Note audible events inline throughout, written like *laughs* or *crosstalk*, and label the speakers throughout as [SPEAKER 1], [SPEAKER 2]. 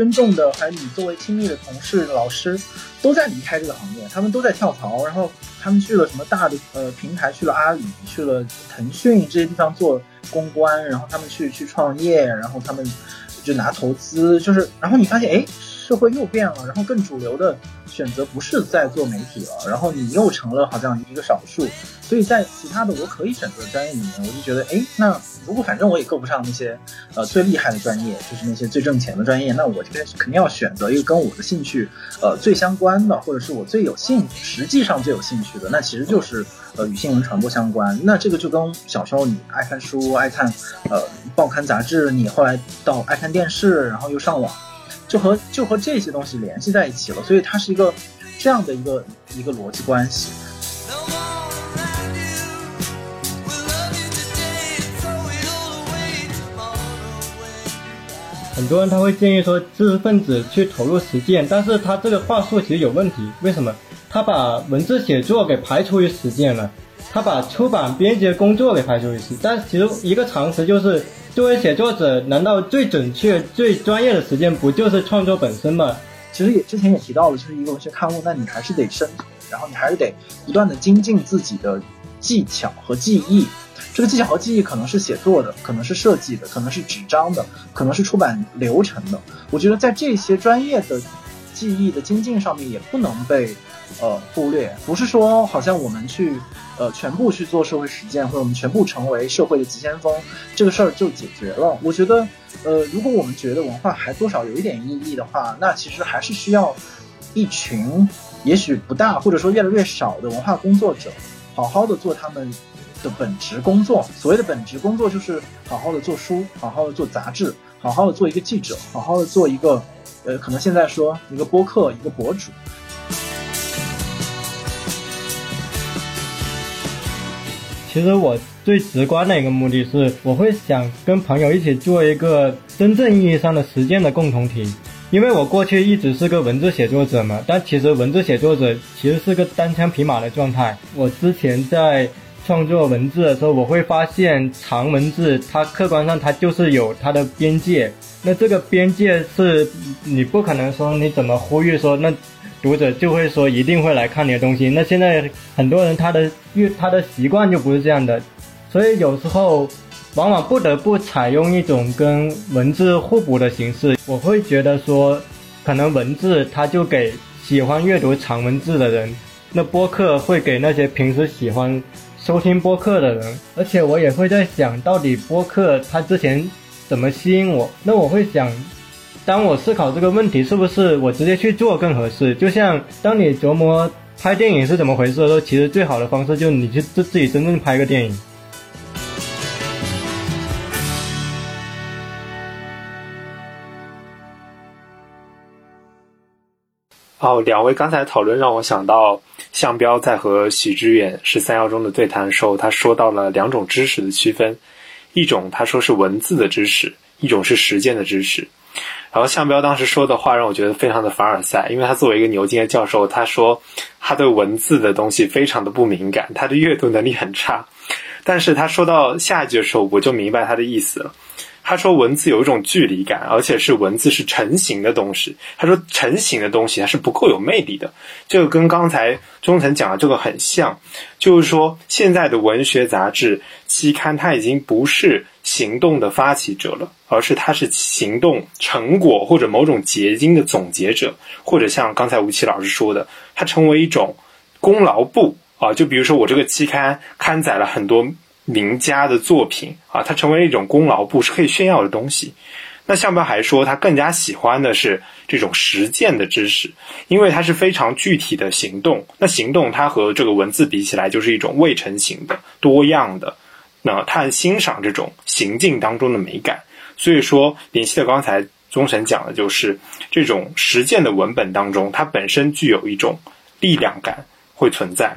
[SPEAKER 1] 尊重的，还有你作为亲密的同事、老师，都在离开这个行业，他们都在跳槽，然后他们去了什么大的呃平台，去了阿里，去了腾讯这些地方做公关，然后他们去去创业，然后他们就拿投资，就是然后你发现哎。社会又变了，然后更主流的选择不是在做媒体了，然后你又成了好像一个少数，所以在其他的我可以选择的专业里面，我就觉得，哎，那如果反正我也够不上那些呃最厉害的专业，就是那些最挣钱的专业，那我这边肯定要选择一个跟我的兴趣呃最相关的，或者是我最有兴实际上最有兴趣的，那其实就是呃与新闻传播相关。那这个就跟小时候你爱看书、爱看呃报刊杂志，你后来到爱看电视，然后又上网。就和就和这些东西联系在一起了，所以它是一个这样的一个一个逻辑关系。
[SPEAKER 2] 很多人他会建议说，知识分子去投入实践，但是他这个话术其实有问题。为什么？他把文字写作给排除于实践了，他把出版编辑的工作给排除于实。但其实一个常识就是。作为写作者，难道最准确、最专业的时间不就是创作本身吗？
[SPEAKER 1] 其实也之前也提到了，就是一个文学刊物，那你还是得生存，然后你还是得不断的精进自己的技巧和技艺。这个技巧和技艺可能是写作的，可能是设计的，可能是纸张的，可能是出版流程的。我觉得在这些专业的技艺的精进上面，也不能被呃忽略。不是说好像我们去。呃，全部去做社会实践，或者我们全部成为社会的急先锋，这个事儿就解决了。我觉得，呃，如果我们觉得文化还多少有一点意义的话，那其实还是需要一群，也许不大，或者说越来越少的文化工作者，好好的做他们的本职工作。所谓的本职工作，就是好好的做书，好好的做杂志，好好的做一个记者，好好的做一个，呃，可能现在说一个播客，一个博主。
[SPEAKER 2] 其实我最直观的一个目的是，我会想跟朋友一起做一个真正意义上的实践的共同体。因为我过去一直是个文字写作者嘛，但其实文字写作者其实是个单枪匹马的状态。我之前在创作文字的时候，我会发现长文字它客观上它就是有它的边界，那这个边界是你不可能说你怎么呼吁说那。读者就会说一定会来看你的东西。那现在很多人他的阅他的习惯就不是这样的，所以有时候往往不得不采用一种跟文字互补的形式。我会觉得说，可能文字它就给喜欢阅读长文字的人，那播客会给那些平时喜欢收听播客的人。而且我也会在想到底播客它之前怎么吸引我？那我会想。当我思考这个问题是不是我直接去做更合适，就像当你琢磨拍电影是怎么回事的时候，其实最好的方式就是你去自自己真正拍个电影。
[SPEAKER 3] 哦，两位刚才讨论让我想到，向彪在和许知远十三幺中的对谈的时候，他说到了两种知识的区分，一种他说是文字的知识，一种是实践的知识。然后向彪当时说的话让我觉得非常的凡尔赛，因为他作为一个牛津的教授，他说他对文字的东西非常的不敏感，他的阅读能力很差。但是他说到下一句的时候，我就明白他的意思了。他说文字有一种距离感，而且是文字是成型的东西。他说成型的东西它是不够有魅力的，这个跟刚才中层讲的这个很像，就是说现在的文学杂志期刊它已经不是。行动的发起者了，而是他是行动成果或者某种结晶的总结者，或者像刚才吴奇老师说的，他成为一种功劳簿啊。就比如说我这个期刊刊载了很多名家的作品啊，它成为一种功劳簿，是可以炫耀的东西。那向彪还说，他更加喜欢的是这种实践的知识，因为它是非常具体的行动。那行动它和这个文字比起来，就是一种未成型的、多样的。那他很欣赏这种行进当中的美感，所以说联系到刚才宗神讲的就是这种实践的文本当中，它本身具有一种力量感会存在。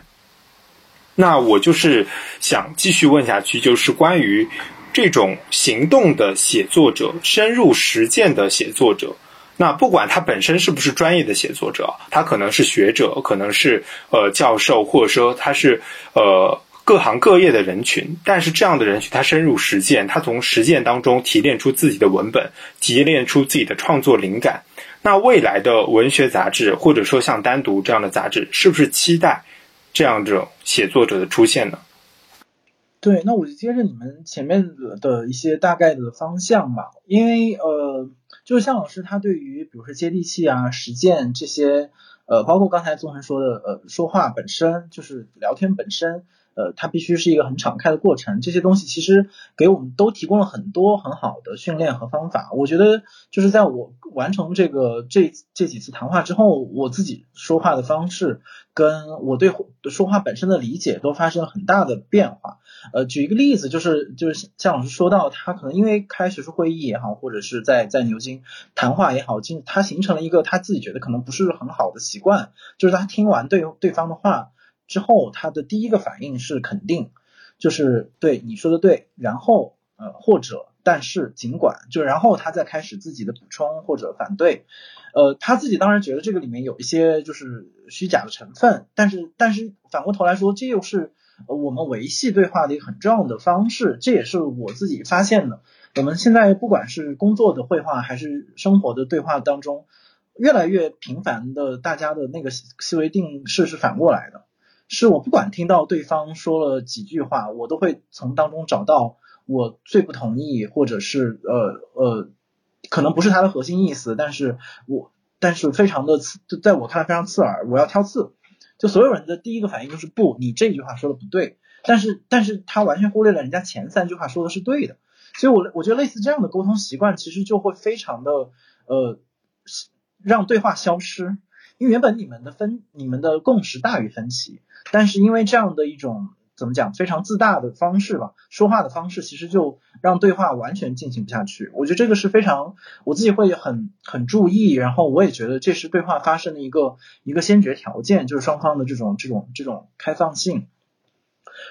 [SPEAKER 3] 那我就是想继续问下去，就是关于这种行动的写作者、深入实践的写作者，那不管他本身是不是专业的写作者，他可能是学者，可能是呃教授，或者说他是呃。各行各业的人群，但是这样的人群他深入实践，他从实践当中提炼出自己的文本，提炼出自己的创作灵感。那未来的文学杂志，或者说像单独这样的杂志，是不是期待这样这种写作者的出现呢？
[SPEAKER 1] 对，那我就接着你们前面的一些大概的方向吧，因为呃，就是向老师他对于比如说接地气啊、实践这些，呃，包括刚才宗恒说的，呃，说话本身就是聊天本身。呃，它必须是一个很敞开的过程，这些东西其实给我们都提供了很多很好的训练和方法。我觉得就是在我完成这个这这几次谈话之后，我自己说话的方式跟我对说话本身的理解都发生了很大的变化。呃，举一个例子，就是就是像老师说到，他可能因为开学术会议也好，或者是在在牛津谈话也好，经他形成了一个他自己觉得可能不是很好的习惯，就是他听完对对方的话。之后，他的第一个反应是肯定，就是对你说的对，然后呃或者但是尽管，就然后他再开始自己的补充或者反对，呃他自己当然觉得这个里面有一些就是虚假的成分，但是但是反过头来说，这又是我们维系对话的一个很重要的方式，这也是我自己发现的。我们现在不管是工作的绘画还是生活的对话当中，越来越频繁的，大家的那个思维定式是反过来的。是我不管听到对方说了几句话，我都会从当中找到我最不同意，或者是呃呃，可能不是他的核心意思，但是我但是非常的刺，在我看来非常刺耳，我要挑刺。就所有人的第一个反应就是不，你这句话说的不对，但是但是他完全忽略了人家前三句话说的是对的，所以我我觉得类似这样的沟通习惯，其实就会非常的呃让对话消失，因为原本你们的分你们的共识大于分歧。但是因为这样的一种怎么讲非常自大的方式吧，说话的方式其实就让对话完全进行不下去。我觉得这个是非常我自己会很很注意，然后我也觉得这是对话发生的一个一个先决条件，就是双方的这种这种这种开放性。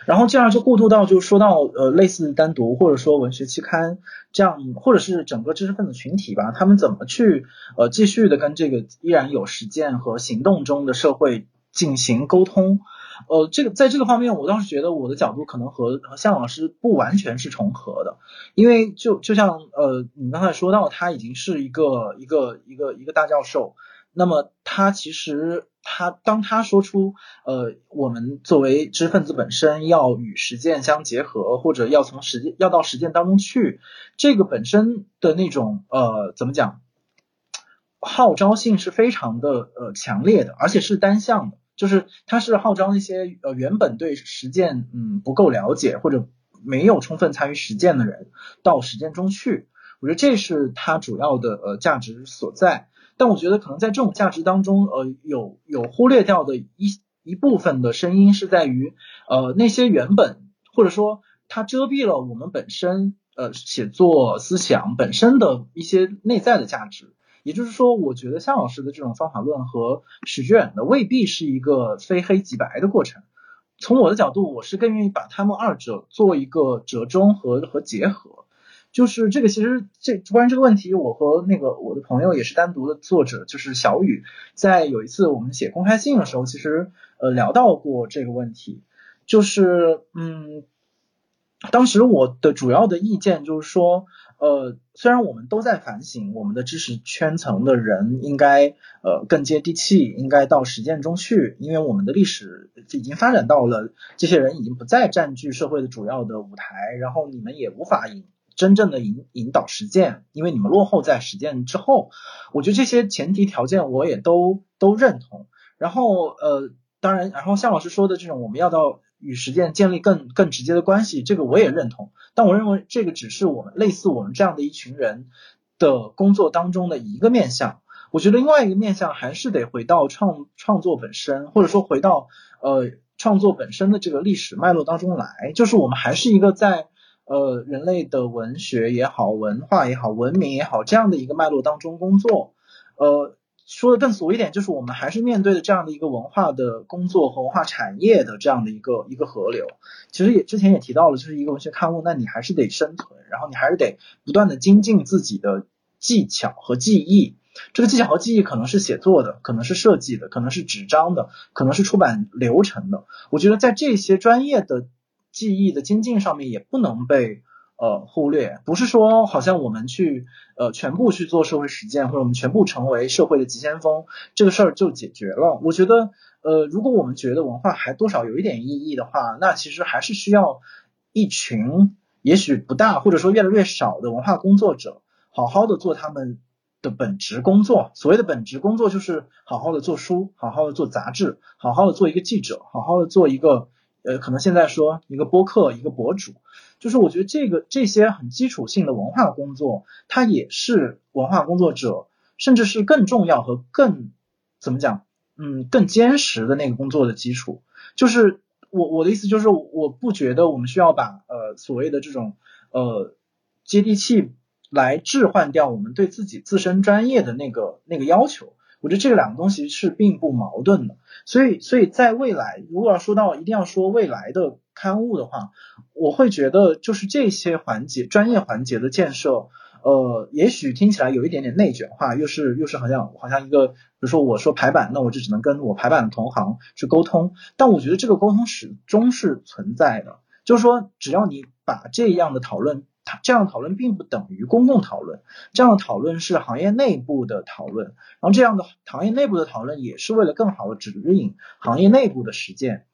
[SPEAKER 1] 然后这样就过渡到就说到呃类似单独或者说文学期刊这样，或者是整个知识分子群体吧，他们怎么去呃继续的跟这个依然有实践和行动中的社会进行沟通。呃，这个在这个方面，我倒是觉得我的角度可能和和向老师不完全是重合的，因为就就像呃，你刚才说到，他已经是一个一个一个一个大教授，那么他其实他当他说出呃，我们作为知识分子本身要与实践相结合，或者要从实践要到实践当中去，这个本身的那种呃，怎么讲，号召性是非常的呃强烈的，而且是单向的。就是他是号召那些呃原本对实践嗯不够了解或者没有充分参与实践的人到实践中去，我觉得这是他主要的呃价值所在。但我觉得可能在这种价值当中呃有有忽略掉的一一部分的声音是在于呃那些原本或者说它遮蔽了我们本身呃写作思想本身的一些内在的价值。也就是说，我觉得向老师的这种方法论和史志远的未必是一个非黑即白的过程。从我的角度，我是更愿意把他们二者做一个折中和和结合。就是这个，其实这关于这个问题，我和那个我的朋友也是单独的作者，就是小雨，在有一次我们写公开信的时候，其实呃聊到过这个问题。就是嗯，当时我的主要的意见就是说。呃，虽然我们都在反省，我们的知识圈层的人应该呃更接地气，应该到实践中去，因为我们的历史已经发展到了这些人已经不再占据社会的主要的舞台，然后你们也无法引真正的引引导实践，因为你们落后在实践之后。我觉得这些前提条件我也都都认同。然后呃，当然，然后向老师说的这种我们要到。与实践建立更更直接的关系，这个我也认同。但我认为这个只是我们类似我们这样的一群人的工作当中的一个面向。我觉得另外一个面向还是得回到创创作本身，或者说回到呃创作本身的这个历史脉络当中来。就是我们还是一个在呃人类的文学也好、文化也好、文明也好这样的一个脉络当中工作，呃。说的更俗一点，就是我们还是面对的这样的一个文化的工作和文化产业的这样的一个一个河流。其实也之前也提到了，就是一个文学刊物，那你还是得生存，然后你还是得不断的精进自己的技巧和技艺。这个技巧和技艺可能是写作的，可能是设计的，可能是纸张的，可能是出版流程的。我觉得在这些专业的技艺的精进上面也不能被呃忽略。不是说好像我们去呃全部去做社会实践，或者我们全部成为社会的急先锋，这个事儿就解决了。我觉得呃，如果我们觉得文化还多少有一点意义的话，那其实还是需要一群也许不大或者说越来越少的文化工作者，好好的做他们。的本职工作，所谓的本职工作就是好好的做书，好好的做杂志，好好的做一个记者，好好的做一个呃，可能现在说一个播客，一个博主，就是我觉得这个这些很基础性的文化工作，它也是文化工作者，甚至是更重要和更怎么讲，嗯，更坚实的那个工作的基础。就是我我的意思就是，我不觉得我们需要把呃所谓的这种呃接地气。来置换掉我们对自己自身专业的那个那个要求，我觉得这两个东西是并不矛盾的。所以，所以在未来，如果要说到一定要说未来的刊物的话，我会觉得就是这些环节专业环节的建设，呃，也许听起来有一点点内卷化，又是又是好像好像一个，比如说我说排版，那我就只能跟我排版的同行去沟通，但我觉得这个沟通始终是存在的，就是说只要你把这样的讨论。这样的讨论并不等于公共讨论，这样的讨论是行业内部的讨论，然后这样的行业内部的讨论也是为了更好的指引行业内部的实践。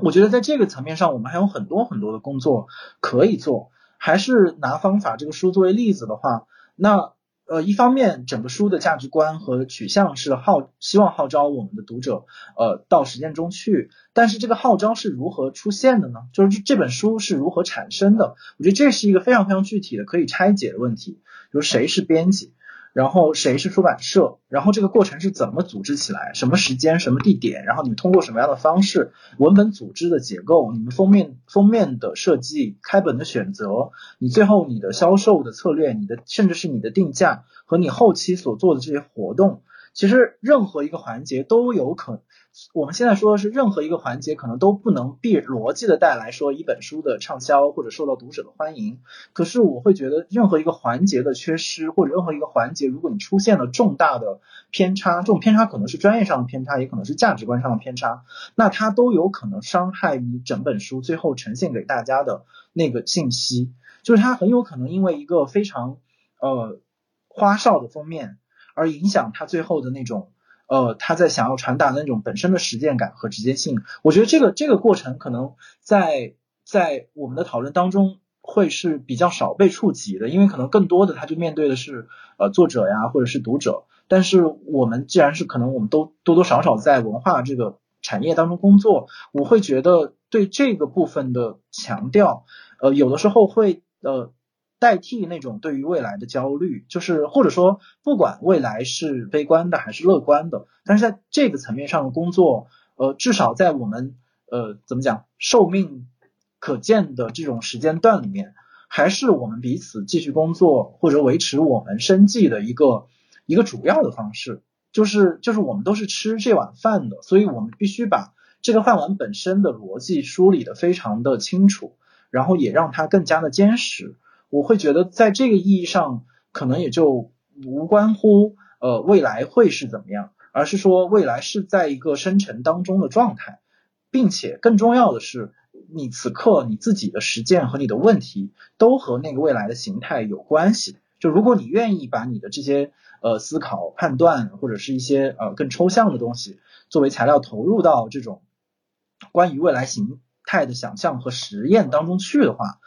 [SPEAKER 1] 我觉得在这个层面上，我们还有很多很多的工作可以做。还是拿方法这个书作为例子的话，那。呃，一方面，整个书的价值观和取向是号希望号召我们的读者，呃，到实践中去。但是这个号召是如何出现的呢？就是这本书是如何产生的？我觉得这是一个非常非常具体的可以拆解的问题。比如谁是编辑？然后谁是出版社？然后这个过程是怎么组织起来？什么时间？什么地点？然后你通过什么样的方式？文本组织的结构？你们封面封面的设计？开本的选择？你最后你的销售的策略？你的甚至是你的定价和你后期所做的这些活动？其实任何一个环节都有可，我们现在说的是任何一个环节可能都不能必逻辑的带来说一本书的畅销或者受到读者的欢迎。可是我会觉得任何一个环节的缺失或者任何一个环节，如果你出现了重大的偏差，这种偏差可能是专业上的偏差，也可能是价值观上的偏差，那它都有可能伤害你整本书最后呈现给大家的那个信息。就是它很有可能因为一个非常呃花哨的封面。而影响他最后的那种，呃，他在想要传达的那种本身的实践感和直接性。我觉得这个这个过程可能在在我们的讨论当中会是比较少被触及的，因为可能更多的他就面对的是呃作者呀或者是读者。但是我们既然是可能我们都多多少少在文化这个产业当中工作，我会觉得对这个部分的强调，呃，有的时候会呃。代替那种对于未来的焦虑，就是或者说不管未来是悲观的还是乐观的，但是在这个层面上的工作，呃，至少在我们呃怎么讲寿命可见的这种时间段里面，还是我们彼此继续工作或者维持我们生计的一个一个主要的方式，就是就是我们都是吃这碗饭的，所以我们必须把这个饭碗本身的逻辑梳理的非常的清楚，然后也让它更加的坚实。我会觉得，在这个意义上，可能也就无关乎呃未来会是怎么样，而是说未来是在一个生成当中的状态，并且更重要的是，你此刻你自己的实践和你的问题都和那个未来的形态有关系。就如果你愿意把你的这些呃思考、判断或者是一些呃更抽象的东西作为材料投入到这种关于未来形态的想象和实验当中去的话，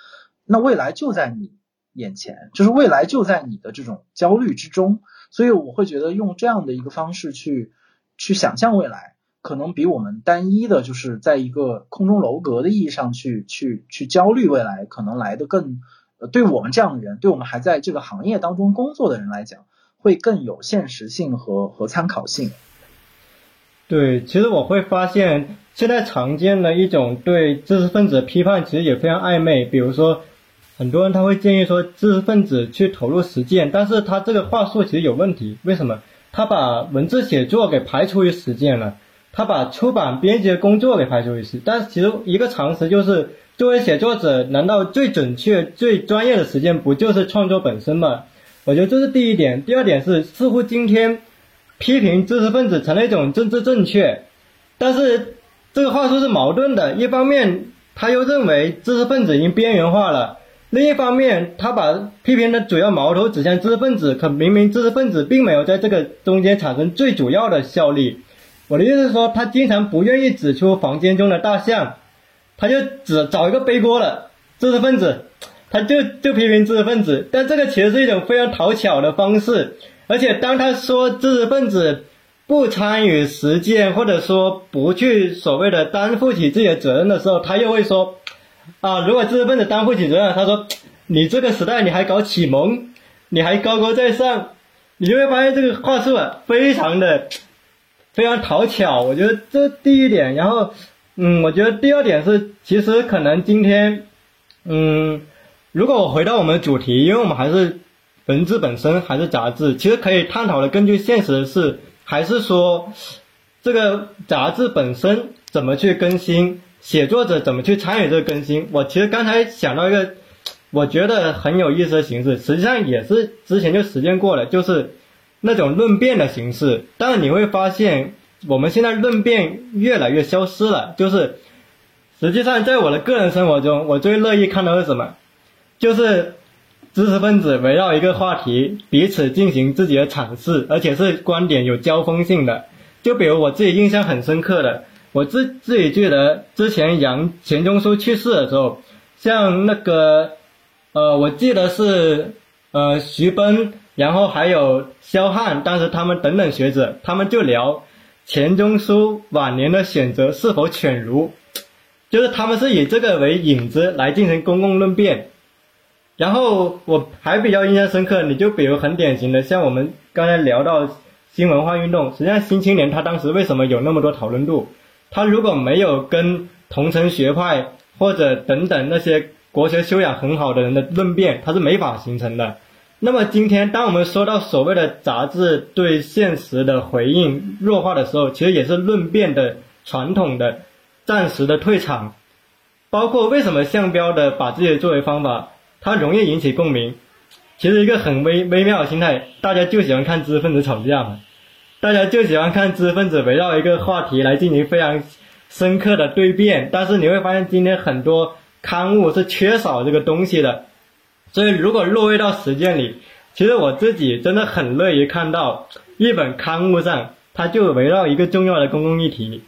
[SPEAKER 1] 那未来就在你眼前，就是未来就在你的这种焦虑之中，所以我会觉得用这样的一个方式去去想象未来，可能比我们单一的，就是在一个空中楼阁的意义上去去去焦虑未来，可能来的更，呃，对我们这样的人，对我们还在这个行业当中工作的人来讲，会更有现实性和和参考性。
[SPEAKER 2] 对，其实我会发现，现在常见的一种对知识分子的批判，其实也非常暧昧，比如说。很多人他会建议说知识分子去投入实践，但是他这个话术其实有问题。为什么？他把文字写作给排除于实践了，他把出版编辑的工作给排除于实。但是其实一个常识就是，作为写作者，难道最准确、最专业的实践不就是创作本身吗？我觉得这是第一点。第二点是，似乎今天批评知识分子成了一种政治正确，但是这个话术是矛盾的。一方面，他又认为知识分子已经边缘化了。另一方面，他把批评的主要矛头指向知识分子，可明明知识分子并没有在这个中间产生最主要的效力。我的意思是说，他经常不愿意指出房间中的大象，他就只找一个背锅的知识分子，他就就批评知识分子。但这个其实是一种非常讨巧的方式，而且当他说知识分子不参与实践，或者说不去所谓的担负起自己的责任的时候，他又会说。啊！如果知识分子担负起责任，他说：“ *tsk* 你这个时代你还搞启蒙，你还高高在上，你就会发现这个话术啊，非常的 *tsk* 非常讨巧。”我觉得这第一点，然后，嗯，我觉得第二点是，其实可能今天，嗯，如果我回到我们的主题，因为我们还是文字本身还是杂志，其实可以探讨的根据现实的是，还是说这个杂志本身怎么去更新。写作者怎么去参与这个更新？我其实刚才想到一个，我觉得很有意思的形式，实际上也是之前就实践过了，就是那种论辩的形式。但你会发现，我们现在论辩越来越消失了。就是实际上，在我的个人生活中，我最乐意看到是什么？就是知识分子围绕一个话题彼此进行自己的阐释，而且是观点有交锋性的。就比如我自己印象很深刻的。我自自己记得之前杨钱钟书去世的时候，像那个，呃，我记得是呃徐奔，然后还有萧汉，当时他们等等学者，他们就聊钱钟书晚年的选择是否犬儒，就是他们是以这个为引子来进行公共论辩。然后我还比较印象深刻，你就比如很典型的，像我们刚才聊到新文化运动，实际上新青年他当时为什么有那么多讨论度？他如果没有跟同城学派或者等等那些国学修养很好的人的论辩，他是没法形成的。那么今天，当我们说到所谓的杂志对现实的回应弱化的时候，其实也是论辩的传统的暂时的退场。包括为什么项标的把自己作为方法，它容易引起共鸣。其实一个很微微妙的心态，大家就喜欢看知识分子吵架嘛。大家就喜欢看知识分子围绕一个话题来进行非常深刻的对辩，但是你会发现今天很多刊物是缺少这个东西的，所以如果落位到实践里，其实我自己真的很乐意看到一本刊物上，它就围绕一个重要的公共议题，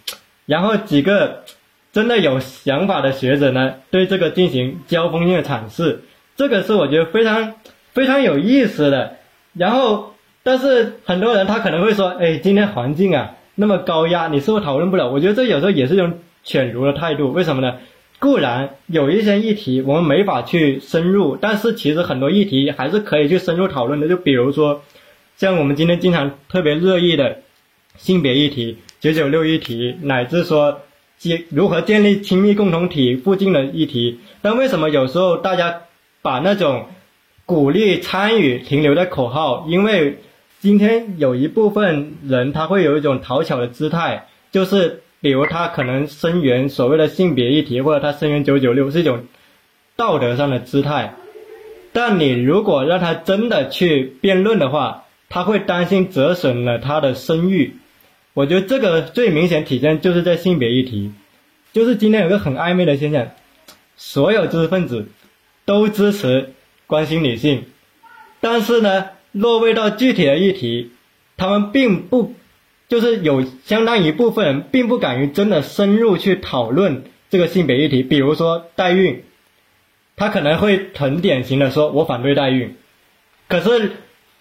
[SPEAKER 2] 然后几个真的有想法的学者呢，对这个进行交锋性的阐释，这个是我觉得非常非常有意思的，然后。但是很多人他可能会说，哎，今天环境啊那么高压，你是不是讨论不了？我觉得这有时候也是一种犬儒的态度。为什么呢？固然有一些议题我们没法去深入，但是其实很多议题还是可以去深入讨论的。就比如说，像我们今天经常特别热议的性别议题、九九六议题，乃至说建如何建立亲密共同体附近的议题。但为什么有时候大家把那种鼓励参与停留在口号？因为今天有一部分人他会有一种讨巧的姿态，就是比如他可能声援所谓的性别议题，或者他声援九九六是一种道德上的姿态。但你如果让他真的去辩论的话，他会担心折损了他的声誉。我觉得这个最明显体现就是在性别议题，就是今天有个很暧昧的现象，所有知识分子都支持关心女性，但是呢。落位到具体的议题，他们并不，就是有相当一部分人并不敢于真的深入去讨论这个性别议题。比如说代孕，他可能会很典型的说：“我反对代孕。”可是，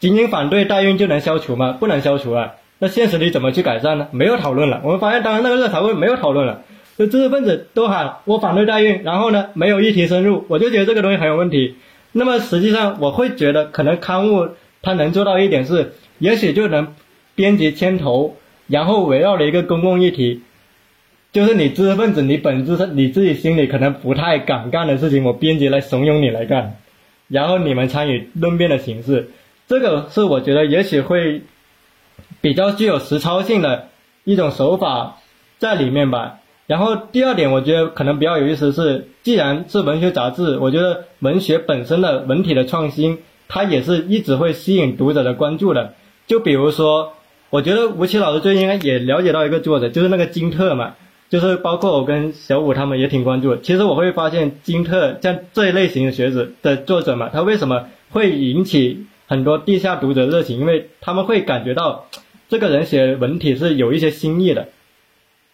[SPEAKER 2] 仅仅反对代孕就能消除吗？不能消除啊！那现实里怎么去改善呢？没有讨论了。我们发现，当然那个热潮会没有讨论了，就知识分子都喊我反对代孕，然后呢，没有议题深入，我就觉得这个东西很有问题。那么实际上，我会觉得可能刊物。他能做到一点是，也许就能编辑牵头，然后围绕着一个公共议题，就是你知识分子，你本质上你自己心里可能不太敢干的事情，我编辑来怂恿你来干，然后你们参与论辩的形式，这个是我觉得也许会比较具有实操性的一种手法在里面吧。然后第二点，我觉得可能比较有意思是，既然是文学杂志，我觉得文学本身的文体的创新。他也是一直会吸引读者的关注的，就比如说，我觉得吴奇老师最近应该也了解到一个作者，就是那个金特嘛。就是包括我跟小五他们也挺关注。其实我会发现金特像这一类型的学子的作者嘛，他为什么会引起很多地下读者热情？因为他们会感觉到这个人写文体是有一些新意的。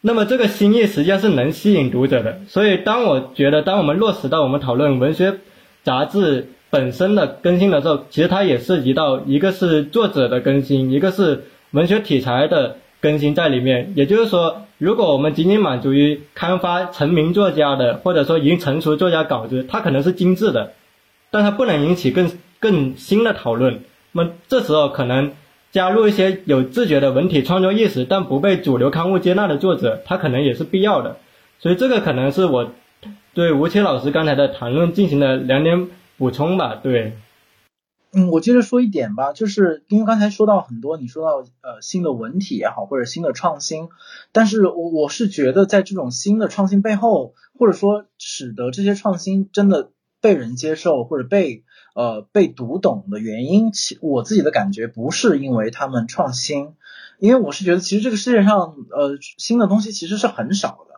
[SPEAKER 2] 那么这个新意实际上是能吸引读者的。所以当我觉得，当我们落实到我们讨论文学杂志本身的更新的时候，其实它也涉及到一个是作者的更新，一个是文学题材的。更新在里面，也就是说，如果我们仅仅满足于刊发成名作家的，或者说已经成熟作家稿子，它可能是精致的，但它不能引起更更新的讨论。那么这时候可能加入一些有自觉的文体创作意识，但不被主流刊物接纳的作者，他可能也是必要的。所以这个可能是我对吴奇老师刚才的谈论进行了两点补充吧。对。
[SPEAKER 1] 嗯，我接着说一点吧，就是因为刚才说到很多，你说到呃新的文体也好，或者新的创新，但是我我是觉得在这种新的创新背后，或者说使得这些创新真的被人接受或者被呃被读懂的原因，其我自己的感觉不是因为他们创新，因为我是觉得其实这个世界上呃新的东西其实是很少的。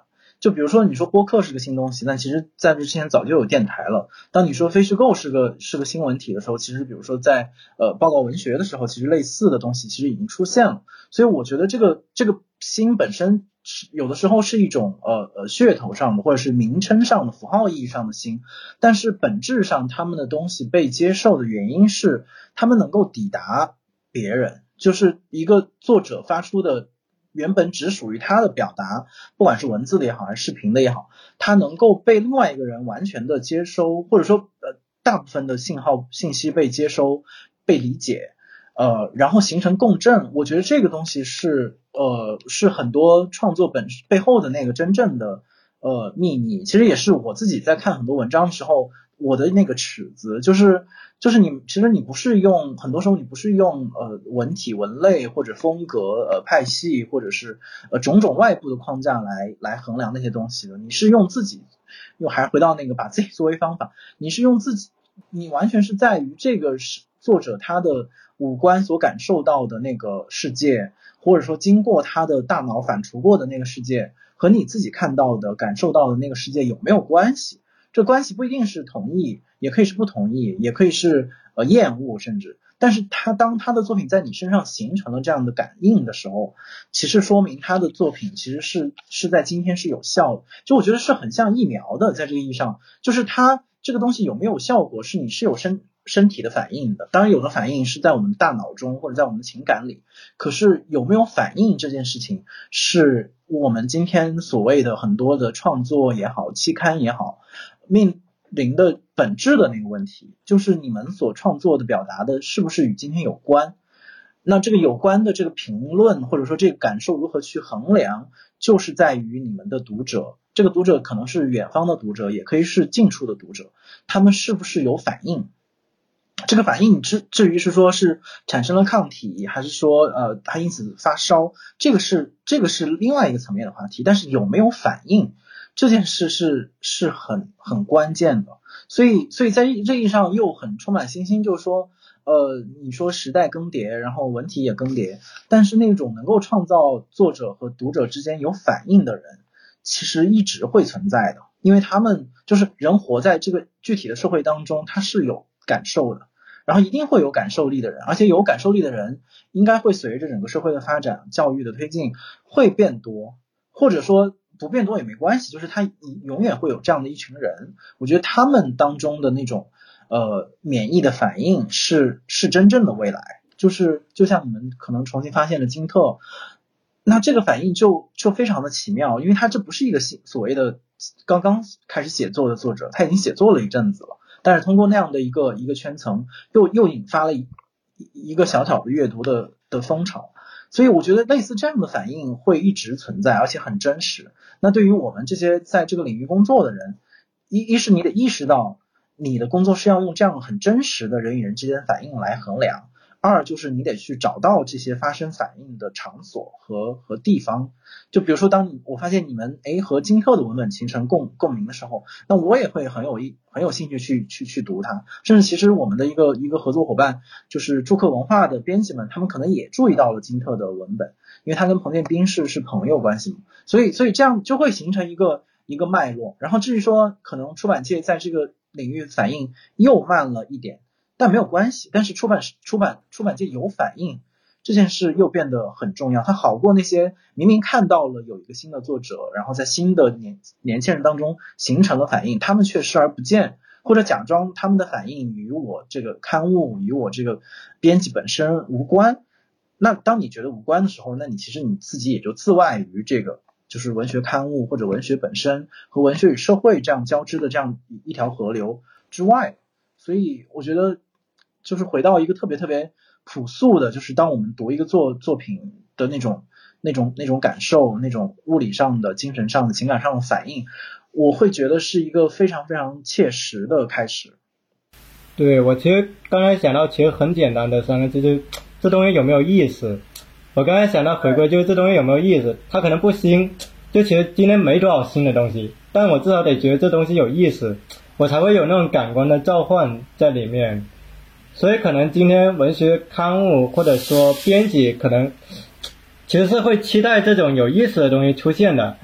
[SPEAKER 1] 就比如说，你说播客是个新东西，但其实在这之前早就有电台了。当你说非虚构是个是个新闻体的时候，其实比如说在呃报告文学的时候，其实类似的东西其实已经出现了。所以我觉得这个这个新本身是有的时候是一种呃呃噱头上的，或者是名称上的符号意义上的新，但是本质上他们的东西被接受的原因是他们能够抵达别人，就是一个作者发出的。原本只属于他的表达，不管是文字的也好，还是视频的也好，它能够被另外一个人完全的接收，或者说呃大部分的信号信息被接收、被理解，呃，然后形成共振。我觉得这个东西是呃是很多创作本背后的那个真正的呃秘密。其实也是我自己在看很多文章的时候，我的那个尺子就是。就是你，其实你不是用，很多时候你不是用呃文体、文类或者风格、呃派系或者是呃种种外部的框架来来衡量那些东西的，你是用自己，又还回到那个把自己作为方法，你是用自己，你完全是在于这个是作者他的五官所感受到的那个世界，或者说经过他的大脑反刍过的那个世界，和你自己看到的、感受到的那个世界有没有关系？这关系不一定是同意，也可以是不同意，也可以是呃厌恶，甚至，但是他当他的作品在你身上形成了这样的感应的时候，其实说明他的作品其实是是在今天是有效的。就我觉得是很像疫苗的，在这个意义上，就是它这个东西有没有效果，是你是有身身体的反应的。当然，有的反应是在我们大脑中或者在我们的情感里，可是有没有反应这件事情，是我们今天所谓的很多的创作也好，期刊也好。面临的本质的那个问题，就是你们所创作的表达的是不是与今天有关？那这个有关的这个评论或者说这个感受如何去衡量，就是在于你们的读者，这个读者可能是远方的读者，也可以是近处的读者，他们是不是有反应？这个反应至至于是说是产生了抗体，还是说呃他因此发烧，这个是这个是另外一个层面的话题。但是有没有反应？这件事是是很很关键的，所以所以在这意义上又很充满信心，就是说，呃，你说时代更迭，然后文体也更迭，但是那种能够创造作者和读者之间有反应的人，其实一直会存在的，因为他们就是人活在这个具体的社会当中，他是有感受的，然后一定会有感受力的人，而且有感受力的人应该会随着整个社会的发展、教育的推进会变多，或者说。不变多也没关系，就是他永远会有这样的一群人。我觉得他们当中的那种呃免疫的反应是是真正的未来。就是就像你们可能重新发现了金特，那这个反应就就非常的奇妙，因为他这不是一个新所谓的刚刚开始写作的作者，他已经写作了一阵子了，但是通过那样的一个一个圈层，又又引发了一一个小小的阅读的的风潮。所以我觉得类似这样的反应会一直存在，而且很真实。那对于我们这些在这个领域工作的人，一一是你得意识到你的工作是要用这样很真实的人与人之间的反应来衡量，二就是你得去找到这些发生反应的场所和和地方。就比如说，当你我发现你们哎和金特的文本形成共共鸣的时候，那我也会很有意很有兴趣去去去读它。甚至其实我们的一个一个合作伙伴就是著客文化的编辑们，他们可能也注意到了金特的文本，因为他跟彭建斌是是朋友关系嘛，所以所以这样就会形成一个一个脉络。然后至于说可能出版界在这个领域反应又慢了一点，但没有关系。但是出版出版出版界有反应。这件事又变得很重要，它好过那些明明看到了有一个新的作者，然后在新的年年轻人当中形成了反应，他们却视而不见，或者假装他们的反应与我这个刊物与我这个编辑本身无关。那当你觉得无关的时候，那你其实你自己也就自外于这个就是文学刊物或者文学本身和文学与社会这样交织的这样一条河流之外。所以我觉得就是回到一个特别特别。朴素的，就是当我们读一个作作品的那种、那种、那种感受，那种物理上的、精神上的、情感上的反应，我会觉得是一个非常非常切实的开始。
[SPEAKER 2] 对我其实刚才想到，其实很简单的三个字，就这东西有没有意思。我刚才想到回归，就是这东西有没有意思。它可能不新，就其实今天没多少新的东西，但我至少得觉得这东西有意思，我才会有那种感官的召唤在里面。所以可能今天文学刊物或者说编辑可能其实是会期待这种有意思的东西出现的。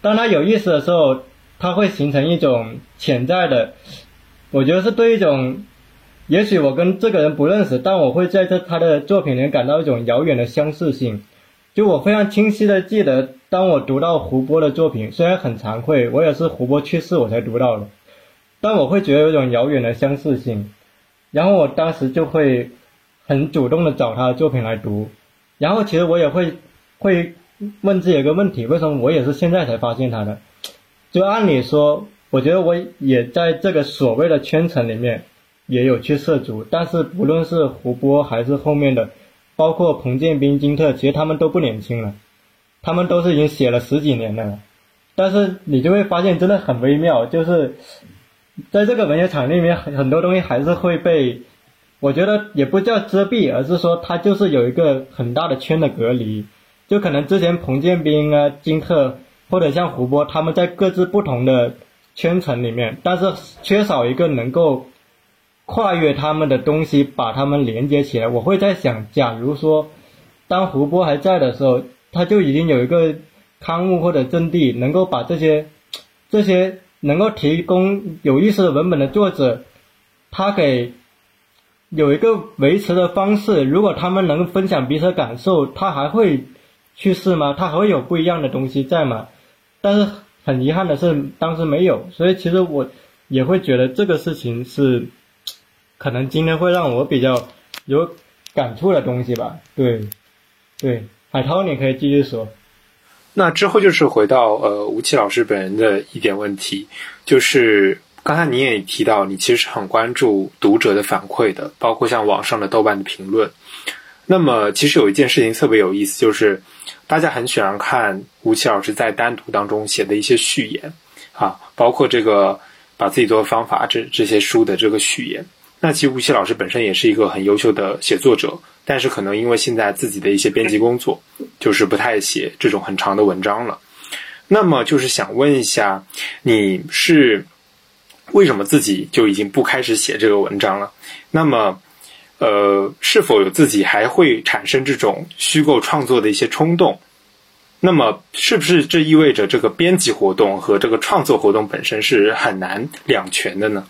[SPEAKER 2] 当它有意思的时候，它会形成一种潜在的，我觉得是对一种，也许我跟这个人不认识，但我会在这他的作品里感到一种遥远的相似性。就我非常清晰的记得，当我读到胡波的作品，虽然很惭愧，我也是胡波去世我才读到的，但我会觉得有一种遥远的相似性。然后我当时就会很主动的找他的作品来读，然后其实我也会会问自己一个问题：为什么我也是现在才发现他的？就按理说，我觉得我也在这个所谓的圈层里面也有去涉足，但是不论是胡波还是后面的，包括彭建斌、金特，其实他们都不年轻了，他们都是已经写了十几年的了，但是你就会发现真的很微妙，就是。在这个文学场里面，很很多东西还是会被，我觉得也不叫遮蔽，而是说它就是有一个很大的圈的隔离。就可能之前彭建斌啊、金特或者像胡波，他们在各自不同的圈层里面，但是缺少一个能够跨越他们的东西，把他们连接起来。我会在想，假如说当胡波还在的时候，他就已经有一个刊物或者阵地，能够把这些这些。能够提供有意思的文本的作者，他给有一个维持的方式。如果他们能分享彼此的感受，他还会去世吗？他还会有不一样的东西在吗？但是很遗憾的是，当时没有。所以其实我也会觉得这个事情是可能今天会让我比较有感触的东西吧。对，对，海涛，你可以继续说。
[SPEAKER 3] 那之后就是回到呃吴奇老师本人的一点问题，就是刚才你也提到，你其实很关注读者的反馈的，包括像网上的豆瓣的评论。那么其实有一件事情特别有意思，就是大家很喜欢看吴奇老师在单独当中写的一些序言啊，包括这个把自己做的方法这这些书的这个序言。那其实吴奇老师本身也是一个很优秀的写作者。但是可能因为现在自己的一些编辑工作，就是不太写这种很长的文章了。那么就是想问一下，你是为什么自己就已经不开始写这个文章了？那么，呃，是否有自己还会产生这种虚构创作的一些冲动？那么，是不是这意味着这个编辑活动和这个创作活动本身是很难两全的呢？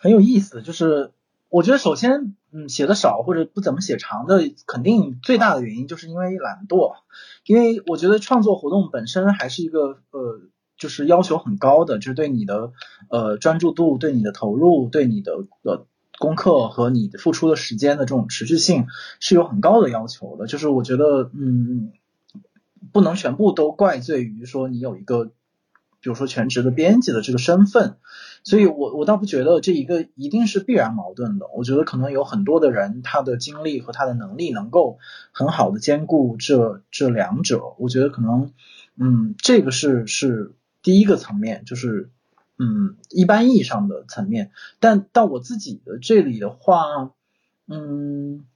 [SPEAKER 1] 很有意思，就是我觉得首先。嗯，写的少或者不怎么写长的，肯定最大的原因就是因为懒惰。因为我觉得创作活动本身还是一个呃，就是要求很高的，就是对你的呃专注度、对你的投入、对你的呃功课和你付出的时间的这种持续性是有很高的要求的。就是我觉得嗯，不能全部都怪罪于说你有一个，比如说全职的编辑的这个身份。所以，我我倒不觉得这一个一定是必然矛盾的。我觉得可能有很多的人，他的精力和他的能力能够很好的兼顾这这两者。我觉得可能，嗯，这个是是第一个层面，就是嗯一般意义上的层面。但到我自己的这里的话，嗯，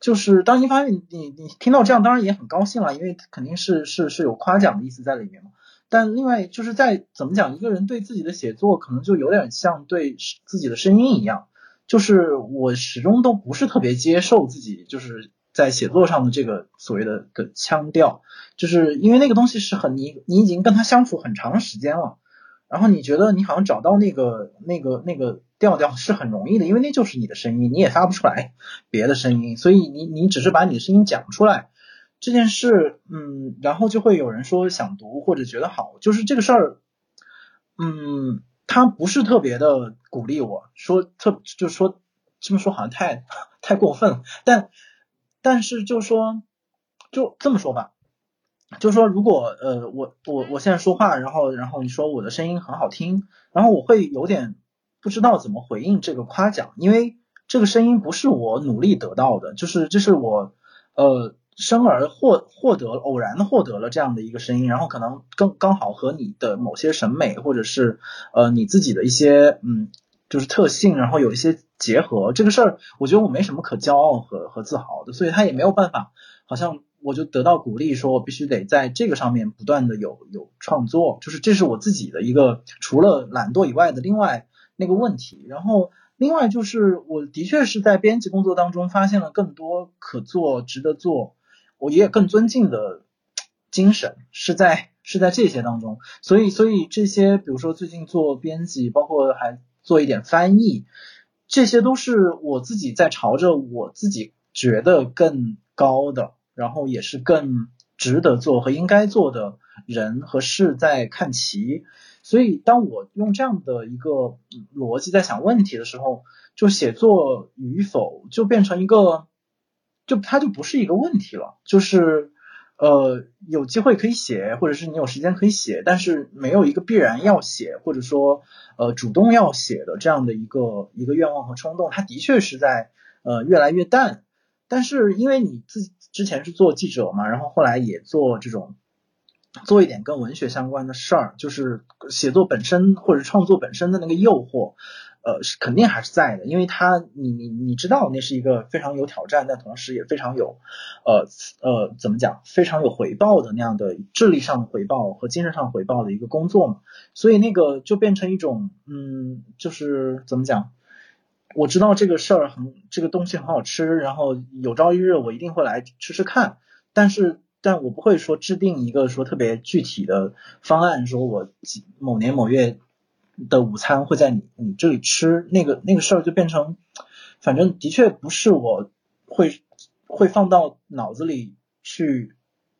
[SPEAKER 1] 就是当一发现你你听到这样，当然也很高兴了，因为肯定是是是有夸奖的意思在里面嘛。但另外就是在怎么讲，一个人对自己的写作可能就有点像对自己的声音一样，就是我始终都不是特别接受自己就是在写作上的这个所谓的的腔调，就是因为那个东西是很你你已经跟他相处很长时间了，然后你觉得你好像找到那个那个那个调调是很容易的，因为那就是你的声音，你也发不出来别的声音，所以你你只是把你的声音讲出来。这件事，嗯，然后就会有人说想读或者觉得好，就是这个事儿，嗯，他不是特别的鼓励我说特，就说这么说好像太太过分了，但但是就说就这么说吧，就说如果呃我我我现在说话，然后然后你说我的声音很好听，然后我会有点不知道怎么回应这个夸奖，因为这个声音不是我努力得到的，就是这是我呃。生而获获得偶然获得了这样的一个声音，然后可能刚刚好和你的某些审美或者是呃你自己的一些嗯就是特性，然后有一些结合。这个事儿我觉得我没什么可骄傲和和自豪的，所以他也没有办法，好像我就得到鼓励，说我必须得在这个上面不断的有有创作，就是这是我自己的一个除了懒惰以外的另外那个问题。然后另外就是我的确是在编辑工作当中发现了更多可做、值得做。我也更尊敬的精神是在是在这些当中，所以所以这些，比如说最近做编辑，包括还做一点翻译，这些都是我自己在朝着我自己觉得更高的，然后也是更值得做和应该做的人和事在看齐。所以当我用这样的一个逻辑在想问题的时候，就写作与否就变成一个。就它就不是一个问题了，就是呃有机会可以写，或者是你有时间可以写，但是没有一个必然要写，或者说呃主动要写的这样的一个一个愿望和冲动，它的确是在呃越来越淡。但是因为你自之前是做记者嘛，然后后来也做这种做一点跟文学相关的事儿，就是写作本身或者创作本身的那个诱惑。呃，是肯定还是在的，因为他，你你你知道，那是一个非常有挑战，但同时也非常有，呃呃，怎么讲，非常有回报的那样的智力上的回报和精神上回报的一个工作嘛，所以那个就变成一种，嗯，就是怎么讲，我知道这个事儿很，这个东西很好吃，然后有朝一日我一定会来吃吃看，但是，但我不会说制定一个说特别具体的方案，说我几某年某月。的午餐会在你你这里吃，那个那个事儿就变成，反正的确不是我会会放到脑子里去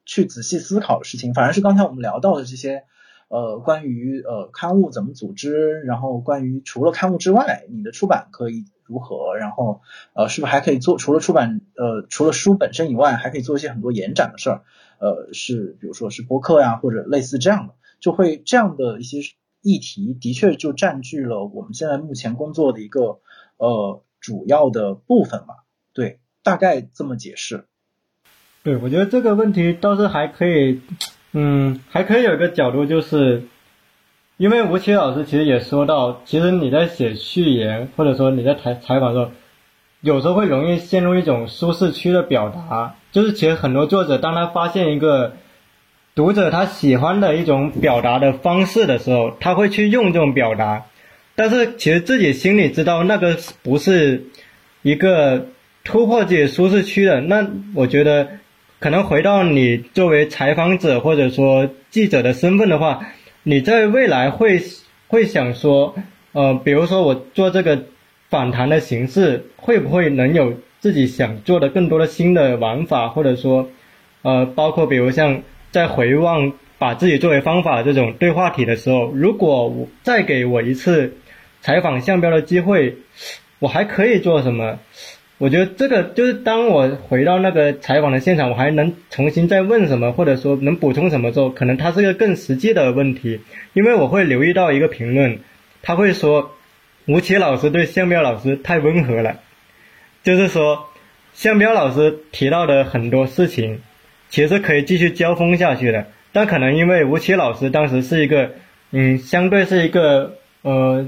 [SPEAKER 1] 去仔细思考的事情，反而是刚才我们聊到的这些，呃，关于呃刊物怎么组织，然后关于除了刊物之外，你的出版可以如何，然后呃是不是还可以做除了出版呃除了书本身以外，还可以做一些很多延展的事儿，呃是比如说是播客呀或者类似这样的，就会这样的一些。议题的确就占据了我们现在目前工作的一个呃主要的部分吧，对，大概这么解释。
[SPEAKER 2] 对，我觉得这个问题倒是还可以，嗯，还可以有一个角度，就是因为吴奇老师其实也说到，其实你在写序言或者说你在采采访的时候，有时候会容易陷入一种舒适区的表达，就是其实很多作者当他发现一个。读者他喜欢的一种表达的方式的时候，他会去用这种表达，但是其实自己心里知道那个不是一个突破自己舒适区的。那我觉得，可能回到你作为采访者或者说记者的身份的话，你在未来会会想说，呃，比如说我做这个访谈的形式，会不会能有自己想做的更多的新的玩法，或者说，呃，包括比如像。在回望把自己作为方法这种对话体的时候，如果我再给我一次采访向标的机会，我还可以做什么？我觉得这个就是当我回到那个采访的现场，我还能重新再问什么，或者说能补充什么之后，可能它是个更实际的问题。因为我会留意到一个评论，他会说吴奇老师对向标老师太温和了，就是说向标老师提到的很多事情。其实可以继续交锋下去的，但可能因为吴奇老师当时是一个，嗯，相对是一个，呃，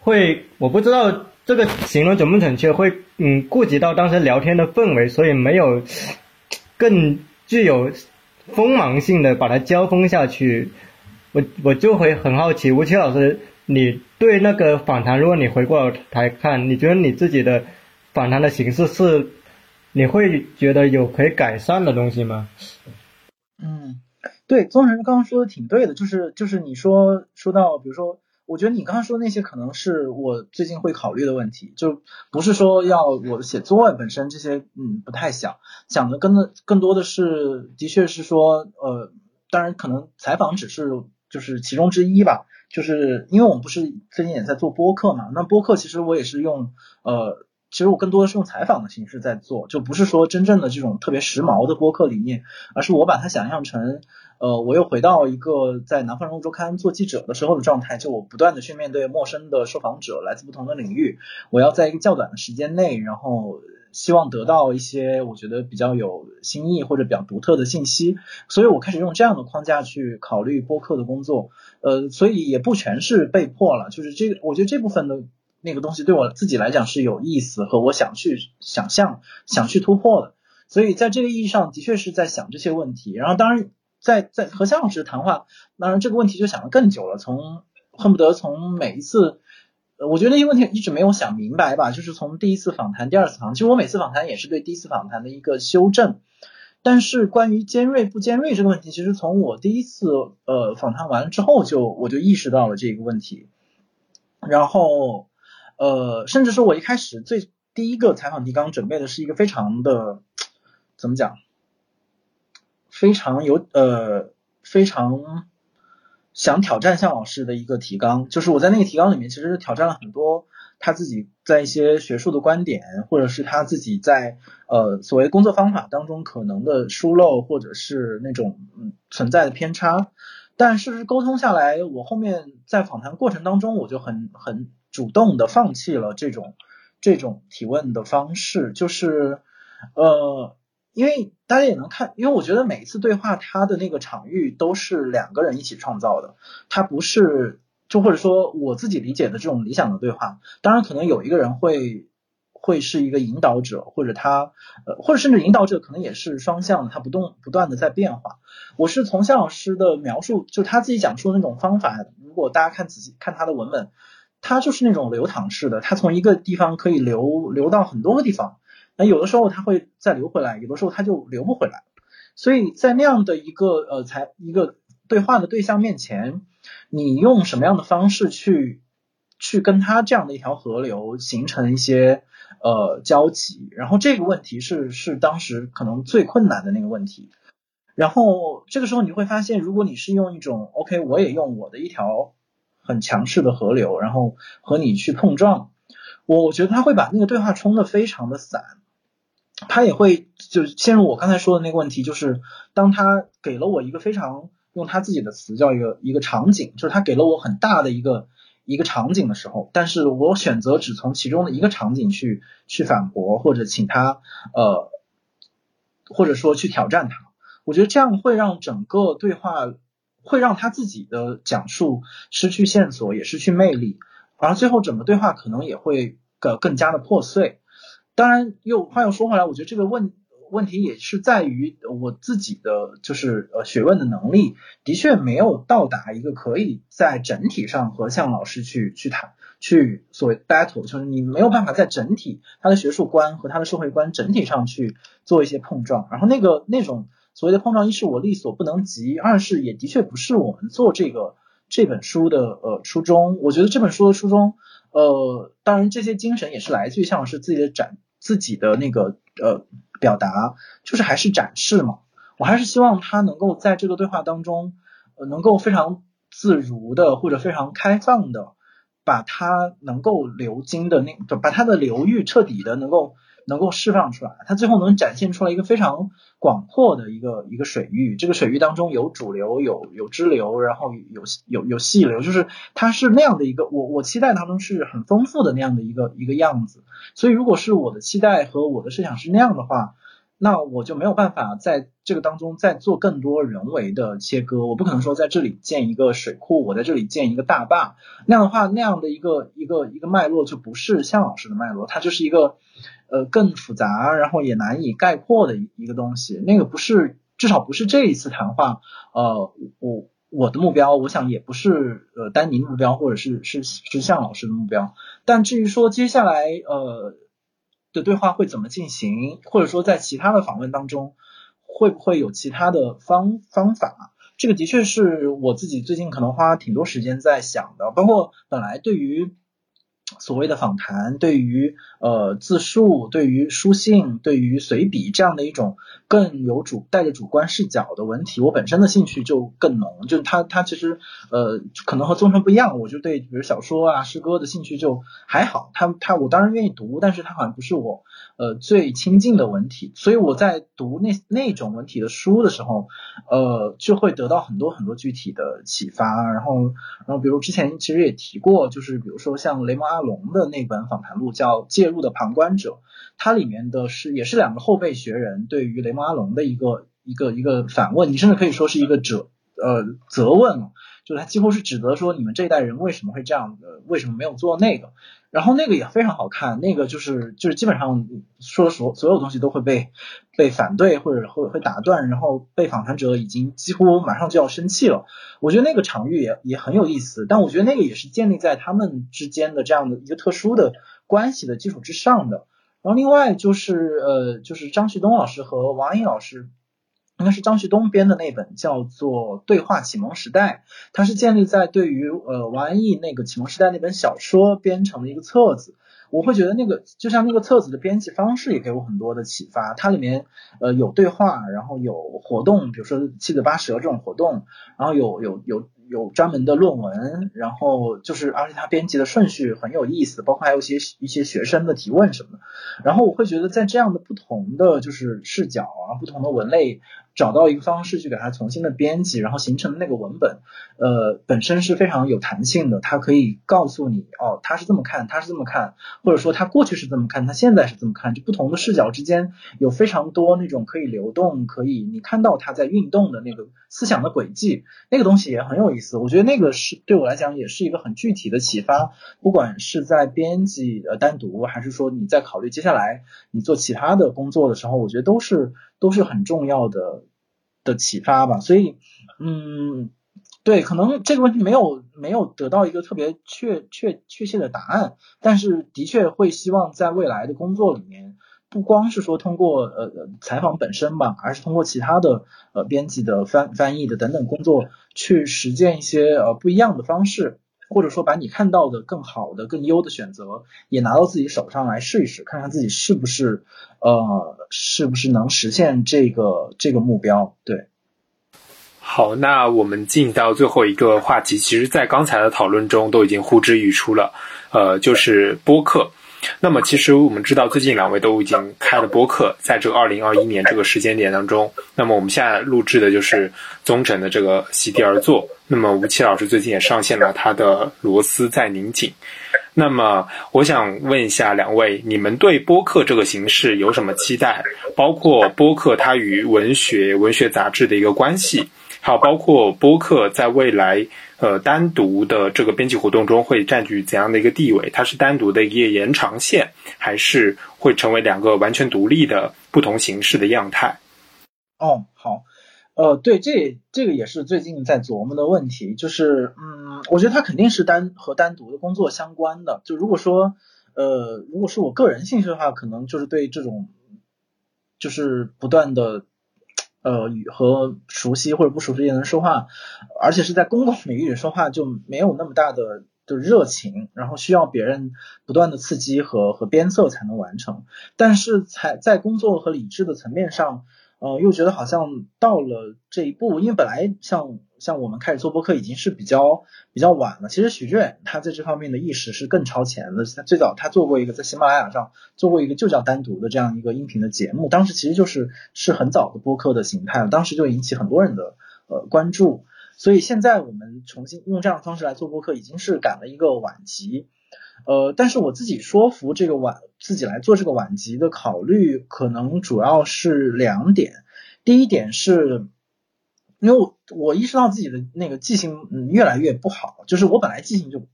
[SPEAKER 2] 会我不知道这个形容准不准确？会嗯顾及到当时聊天的氛围，所以没有更具有锋芒性的把它交锋下去。我我就会很好奇，吴奇老师，你对那个访谈，如果你回过来看，你觉得你自己的访谈的形式是，你会觉得有可以改善的东西吗？
[SPEAKER 1] 嗯，对，宗成刚刚说的挺对的，就是就是你说说到，比如说。我觉得你刚刚说那些可能是我最近会考虑的问题，就不是说要我写作文本身这些，嗯，不太想想的，更更多的是，的确是说，呃，当然可能采访只是就是其中之一吧，就是因为我们不是最近也在做播客嘛，那播客其实我也是用，呃，其实我更多的是用采访的形式在做，就不是说真正的这种特别时髦的播客理念，而是我把它想象成。呃，我又回到一个在南方人物周刊做记者的时候的状态，就我不断的去面对陌生的受访者，来自不同的领域，我要在一个较短的时间内，然后希望得到一些我觉得比较有新意或者比较独特的信息，所以我开始用这样的框架去考虑播客的工作，呃，所以也不全是被迫了，就是这，我觉得这部分的那个东西对我自己来讲是有意思和我想去想象、想去突破的，所以在这个意义上的确是在想这些问题，然后当然。在在和向老师谈话，当然这个问题就想了更久了，从恨不得从每一次，我觉得那些问题一直没有想明白吧，就是从第一次访谈、第二次访谈，其实我每次访谈也是对第一次访谈的一个修正。但是关于尖锐不尖锐这个问题，其实从我第一次呃访谈完之后，就我就意识到了这个问题。然后呃，甚至说我一开始最第一个采访提纲准备的是一个非常的怎么讲？非常有呃非常想挑战向老师的一个提纲，就是我在那个提纲里面其实挑战了很多他自己在一些学术的观点，或者是他自己在呃所谓工作方法当中可能的疏漏，或者是那种嗯存在的偏差。但事实沟通下来，我后面在访谈过程当中，我就很很主动的放弃了这种这种提问的方式，就是呃。因为大家也能看，因为我觉得每一次对话，它的那个场域都是两个人一起创造的，它不是就或者说我自己理解的这种理想的对话。当然，可能有一个人会会是一个引导者，或者他呃，或者甚至引导者可能也是双向的，他不动不断的在变化。我是从向老师的描述，就他自己讲述的那种方法，如果大家看仔细看他的文本，它就是那种流淌式的，它从一个地方可以流流到很多个地方。那有的时候它会再流回来，有的时候它就流不回来，所以在那样的一个呃才一个对话的对象面前，你用什么样的方式去去跟他这样的一条河流形成一些呃交集？然后这个问题是是当时可能最困难的那个问题。然后这个时候你会发现，如果你是用一种 OK，我也用我的一条很强势的河流，然后和你去碰撞，我我觉得他会把那个对话冲得非常的散。他也会就陷入我刚才说的那个问题，就是当他给了我一个非常用他自己的词叫一个一个场景，就是他给了我很大的一个一个场景的时候，但是我选择只从其中的一个场景去去反驳或者请他呃或者说去挑战他，我觉得这样会让整个对话会让他自己的讲述失去线索，也失去魅力，而最后整个对话可能也会更更加的破碎。当然，又话又说回来，我觉得这个问问题也是在于我自己的就是呃学问的能力，的确没有到达一个可以在整体上和向老师去去谈，去所谓 battle，就是你没有办法在整体他的学术观和他的社会观整体上去做一些碰撞。然后那个那种所谓的碰撞，一是我力所不能及，二是也的确不是我们做这个这本书的呃初衷。我觉得这本书的初衷，呃，当然这些精神也是来自于向老师自己的展。自己的那个呃表达，就是还是展示嘛。我还是希望他能够在这个对话当中，呃，能够非常自如的或者非常开放的，把他能够流经的那，把他的流域彻底的能够。能够释放出来，它最后能展现出来一个非常广阔的一个一个水域。这个水域当中有主流，有有支流，然后有有有细流，就是它是那样的一个。我我期待当中是很丰富的那样的一个一个样子。所以，如果是我的期待和我的设想是那样的话，那我就没有办法在这个当中再做更多人为的切割。我不可能说在这里建一个水库，我在这里建一个大坝，那样的话，那样的一个一个一个脉络就不是向老师的脉络，它就是一个呃更复杂，然后也难以概括的一一个东西。那个不是，至少不是这一次谈话，呃，我我的目标，我想也不是呃丹尼的目标，或者是是是向老师的目标。但至于说接下来呃。的对话会怎么进行，或者说在其他的访问当中会不会有其他的方方法？这个的确是我自己最近可能花挺多时间在想的，包括本来对于。所谓的访谈，对于呃自述，对于书信，对于随笔这样的一种更有主带着主观视角的文体，我本身的兴趣就更浓。就是它它其实呃可能和宗成不一样，我就对比如小说啊诗歌的兴趣就还好。它它我当然愿意读，但是它好像不是我呃最亲近的文体。所以我在读那那种文体的书的时候，呃就会得到很多很多具体的启发。然后然后比如之前其实也提过，就是比如说像雷蒙阿。龙的那本访谈录叫《介入的旁观者》，它里面的是也是两个后辈学人对于雷蒙阿龙的一个一个一个反问，你甚至可以说是一个者呃责问，就是他几乎是指责说你们这一代人为什么会这样的，为什么没有做那个。然后那个也非常好看，那个就是就是基本上说所所有东西都会被被反对或者会会打断，然后被访谈者已经几乎马上就要生气了。我觉得那个场域也也很有意思，但我觉得那个也是建立在他们之间的这样的一个特殊的关系的基础之上的。然后另外就是呃就是张旭东老师和王颖老师。应该是张旭东编的那本叫做《对话启蒙时代》，它是建立在对于呃王安忆那个启蒙时代那本小说编成的一个册子。我会觉得那个就像那个册子的编辑方式也给我很多的启发。它里面呃有对话，然后有活动，比如说七嘴八舌这种活动，然后有有有。有专门的论文，然后就是，而且它编辑的顺序很有意思，包括还有一些一些学生的提问什么的。然后我会觉得，在这样的不同的就是视角啊，不同的文类，找到一个方式去给它重新的编辑，然后形成那个文本，呃，本身是非常有弹性的。它可以告诉你，哦，他是这么看，他是这么看，或者说他过去是这么看，他现在是这么看，就不同的视角之间有非常多那种可以流动，可以你看到他在运动的那个思想的轨迹，那个东西也很有。意思，我觉得那个是对我来讲也是一个很具体的启发，不管是在编辑呃单独，还是说你在考虑接下来你做其他的工作的时候，我觉得都是都是很重要的的启发吧。所以，嗯，对，可能这个问题没有没有得到一个特别确确确切的答案，但是的确会希望在未来的工作里面。不光是说通过呃采访本身吧，而是通过其他的呃编辑的翻翻译的等等工作，去实践一些呃不一样的方式，或者说把你看到的更好的、更优的选择也拿到自己手上来试一试，看看自己是不是呃是不是能实现这个这个目标。对，
[SPEAKER 3] 好，那我们进到最后一个话题，其实在刚才的讨论中都已经呼之欲出了，呃，就是播客。那么，其实我们知道，最近两位都已经开了播客，在这个二零二一年这个时间点当中，那么我们现在录制的就是宗晨的这个席地而坐。那么吴奇老师最近也上线了他的《螺丝在拧紧》。那么，我想问一下两位，你们对播客这个形式有什么期待？包括播客它与文学、文学杂志的一个关系，还有包括播客在未来。呃，单独的这个编辑活动中会占据怎样的一个地位？它是单独的一个延长线，还是会成为两个完全独立的不同形式的样态？
[SPEAKER 1] 哦，好，呃，对，这这个也是最近在琢磨的问题，就是，嗯，我觉得它肯定是单和单独的工作相关的。就如果说，呃，如果是我个人兴趣的话，可能就是对这种，就是不断的。呃，与和熟悉或者不熟悉的人说话，而且是在公共领域里说话，就没有那么大的的热情，然后需要别人不断的刺激和和鞭策才能完成。但是才在工作和理智的层面上。呃，又觉得好像到了这一步，因为本来像像我们开始做播客已经是比较比较晚了。其实许志远他在这方面的意识是更超前的。他最早他做过一个在喜马拉雅上做过一个就叫单独的这样一个音频的节目，当时其实就是是很早的播客的形态了，当时就引起很多人的呃关注。所以现在我们重新用这样的方式来做播客，已经是赶了一个晚集。呃，但是我自己说服这个晚自己来做这个晚集的考虑，可能主要是两点。第一点是，因为我我意识到自己的那个记性嗯越来越不好，就是我本来记性就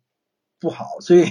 [SPEAKER 1] 不好，所以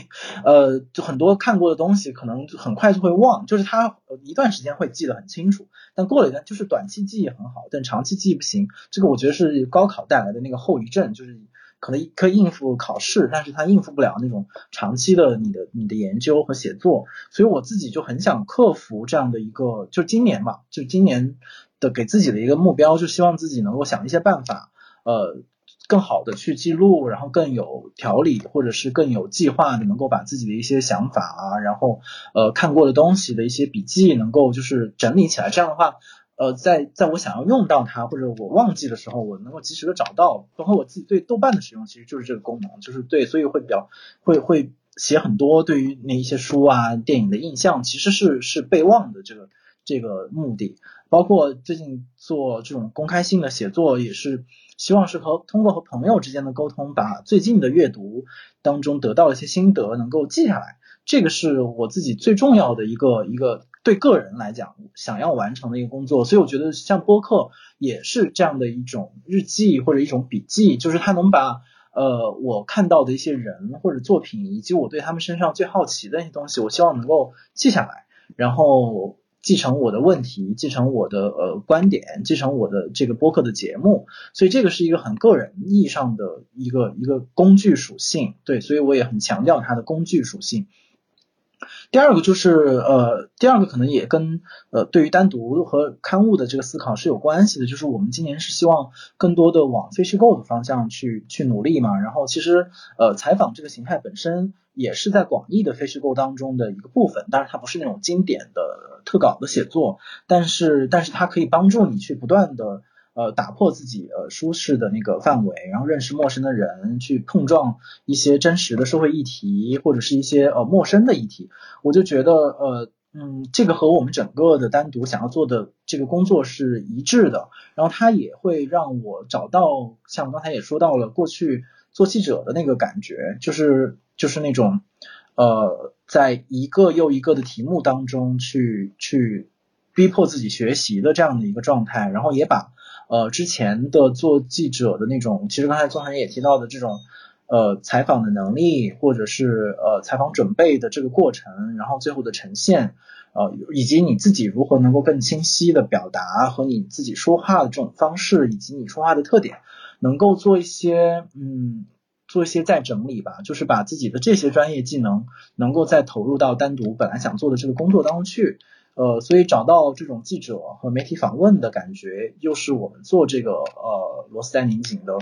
[SPEAKER 1] 呃就很多看过的东西可能很快就会忘，就是他一段时间会记得很清楚，但过了一段就是短期记忆很好，但长期记忆不行。这个我觉得是高考带来的那个后遗症，就是。可能可以应付考试，但是他应付不了那种长期的你的你的研究和写作，所以我自己就很想克服这样的一个，就今年吧，就今年的给自己的一个目标，就希望自己能够想一些办法，呃，更好的去记录，然后更有条理，或者是更有计划的，能够把自己的一些想法啊，然后呃看过的东西的一些笔记，能够就是整理起来，这样的话。呃，在在我想要用到它或者我忘记的时候，我能够及时的找到。包括我自己对豆瓣的使用，其实就是这个功能，就是对，所以会比较会会写很多对于那一些书啊、电影的印象，其实是是备忘的这个这个目的。包括最近做这种公开性的写作，也是希望是和通过和朋友之间的沟通，把最近的阅读当中得到一些心得能够记下来。这个是我自己最重要的一个一个。对个人来讲，想要完成的一个工作，所以我觉得像播客也是这样的一种日记或者一种笔记，就是它能把呃我看到的一些人或者作品，以及我对他们身上最好奇的一些东西，我希望能够记下来，然后继承我的问题，继承我的呃观点，继承我的这个播客的节目，所以这个是一个很个人意义上的一个一个工具属性，对，所以我也很强调它的工具属性。第二个就是呃，第二个可能也跟呃对于单独和刊物的这个思考是有关系的，就是我们今年是希望更多的往非虚构的方向去去努力嘛。然后其实呃采访这个形态本身也是在广义的非虚构当中的一个部分，当然它不是那种经典的特稿的写作，但是但是它可以帮助你去不断的。呃，打破自己呃舒适的那个范围，然后认识陌生的人，去碰撞一些真实的社会议题，或者是一些呃陌生的议题。我就觉得呃嗯，这个和我们整个的单独想要做的这个工作是一致的。然后它也会让我找到像刚才也说到了，过去做记者的那个感觉，就是就是那种呃，在一个又一个的题目当中去去逼迫自己学习的这样的一个状态，然后也把。呃，之前的做记者的那种，其实刚才宗涵也提到的这种，呃，采访的能力，或者是呃采访准备的这个过程，然后最后的呈现，呃，以及你自己如何能够更清晰的表达和你自己说话的这种方式，以及你说话的特点，能够做一些，嗯，做一些再整理吧，就是把自己的这些专业技能，能够再投入到单独本来想做的这个工作当中去。呃，所以找到这种记者和媒体访问的感觉，又是我们做这个呃螺丝在拧紧的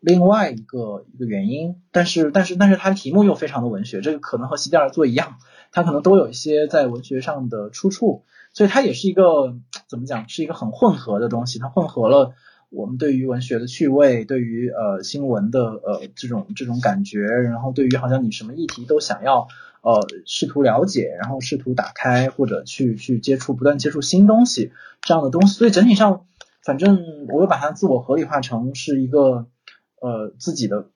[SPEAKER 1] 另外一个一个原因。但是，但是，但是它题目又非常的文学，这个可能和席地而坐一样，它可能都有一些在文学上的出处。所以它也是一个怎么讲，是一个很混合的东西。它混合了我们对于文学的趣味，对于呃新闻的呃这种这种感觉，然后对于好像你什么议题都想要。呃，试图了解，然后试图打开或者去去接触，不断接触新东西这样的东西。所以整体上，反正我又把它自我合理化成是一个呃自己的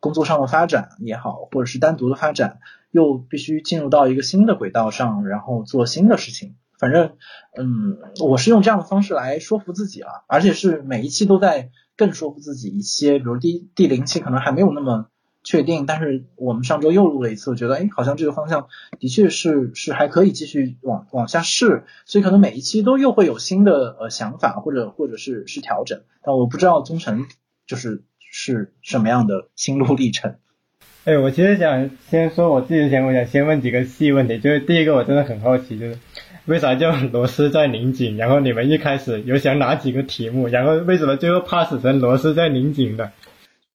[SPEAKER 1] 工作上的发展也好，或者是单独的发展，又必须进入到一个新的轨道上，然后做新的事情。反正嗯，我是用这样的方式来说服自己了，而且是每一期都在更说服自己一些。比如第第零期可能还没有那么。确定，但是我们上周又录了一次，我觉得哎，好像这个方向的确是是还可以继续往往下试，所以可能每一期都又会有新的呃想法或者或者是是调整，但我不知道宗成就是是什么样的心路历程。
[SPEAKER 2] 哎，我其实想先说我自己前，我想先问几个细问题，就是第一个我真的很好奇，就是为啥叫螺丝在拧紧？然后你们一开始有想哪几个题目？然后为什么最后 pass 成螺丝在拧紧的？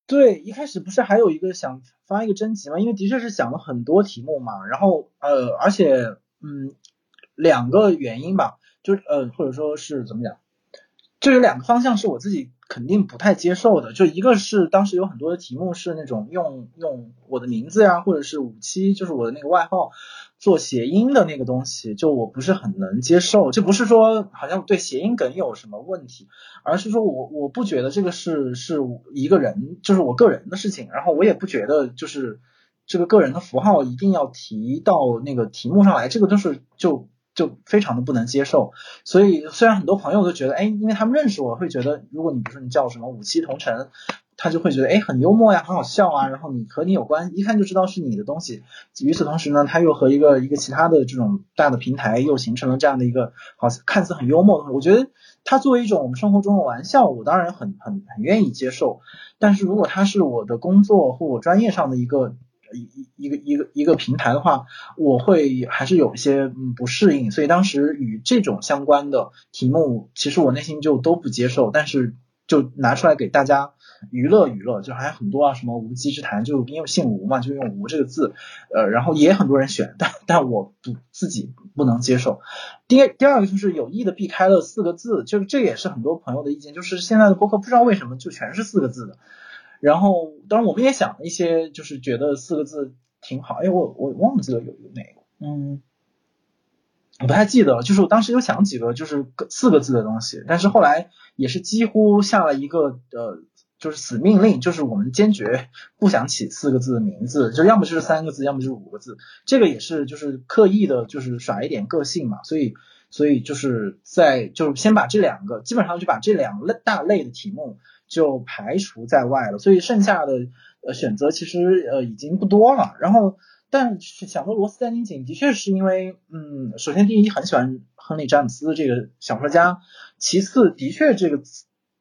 [SPEAKER 1] 对，一开始不是还有一个想发一个征集吗？因为的确是想了很多题目嘛，然后呃，而且嗯，两个原因吧，就呃，或者说是怎么讲，就有两个方向是我自己肯定不太接受的，就一个是当时有很多的题目是那种用用我的名字呀，或者是五七，就是我的那个外号。做谐音的那个东西，就我不是很能接受，就不是说好像对谐音梗有什么问题，而是说我我不觉得这个是是一个人，就是我个人的事情，然后我也不觉得就是这个个人的符号一定要提到那个题目上来，这个都是就就非常的不能接受。所以虽然很多朋友都觉得，哎，因为他们认识我，会觉得如果你比如说你叫什么五七同城。他就会觉得哎很幽默呀，很好笑啊，然后你和你有关，一看就知道是你的东西。与此同时呢，他又和一个一个其他的这种大的平台又形成了这样的一个好像看似很幽默。我觉得他作为一种我们生活中的玩笑，我当然很很很愿意接受。但是如果他是我的工作或我专业上的一个一一个一个一个平台的话，我会还是有一些嗯不适应。所以当时与这种相关的题目，其实我内心就都不接受。但是就拿出来给大家。娱乐娱乐就还很多啊，什么无稽之谈，就因为姓吴嘛，就用吴这个字，呃，然后也很多人选，但但我不自己不能接受。第第二个就是有意的避开了四个字，就是这也是很多朋友的意见，就是现在的播客不知道为什么就全是四个字的。然后当然我们也想一些，就是觉得四个字挺好。哎，我我忘记了有有哪个，嗯。我不太记得了，就是我当时有想几个就是四个字的东西，但是后来也是几乎下了一个呃，就是死命令，就是我们坚决不想起四个字的名字，就要么就是三个字，要么就是五个字。这个也是就是刻意的，就是耍一点个性嘛。所以所以就是在就是先把这两个，基本上就把这两类大类的题目就排除在外了。所以剩下的呃选择其实呃已经不多了。然后。但是想说罗斯丹尼井的确是因为，嗯，首先第一很喜欢亨利詹姆斯这个小说家，其次的确这个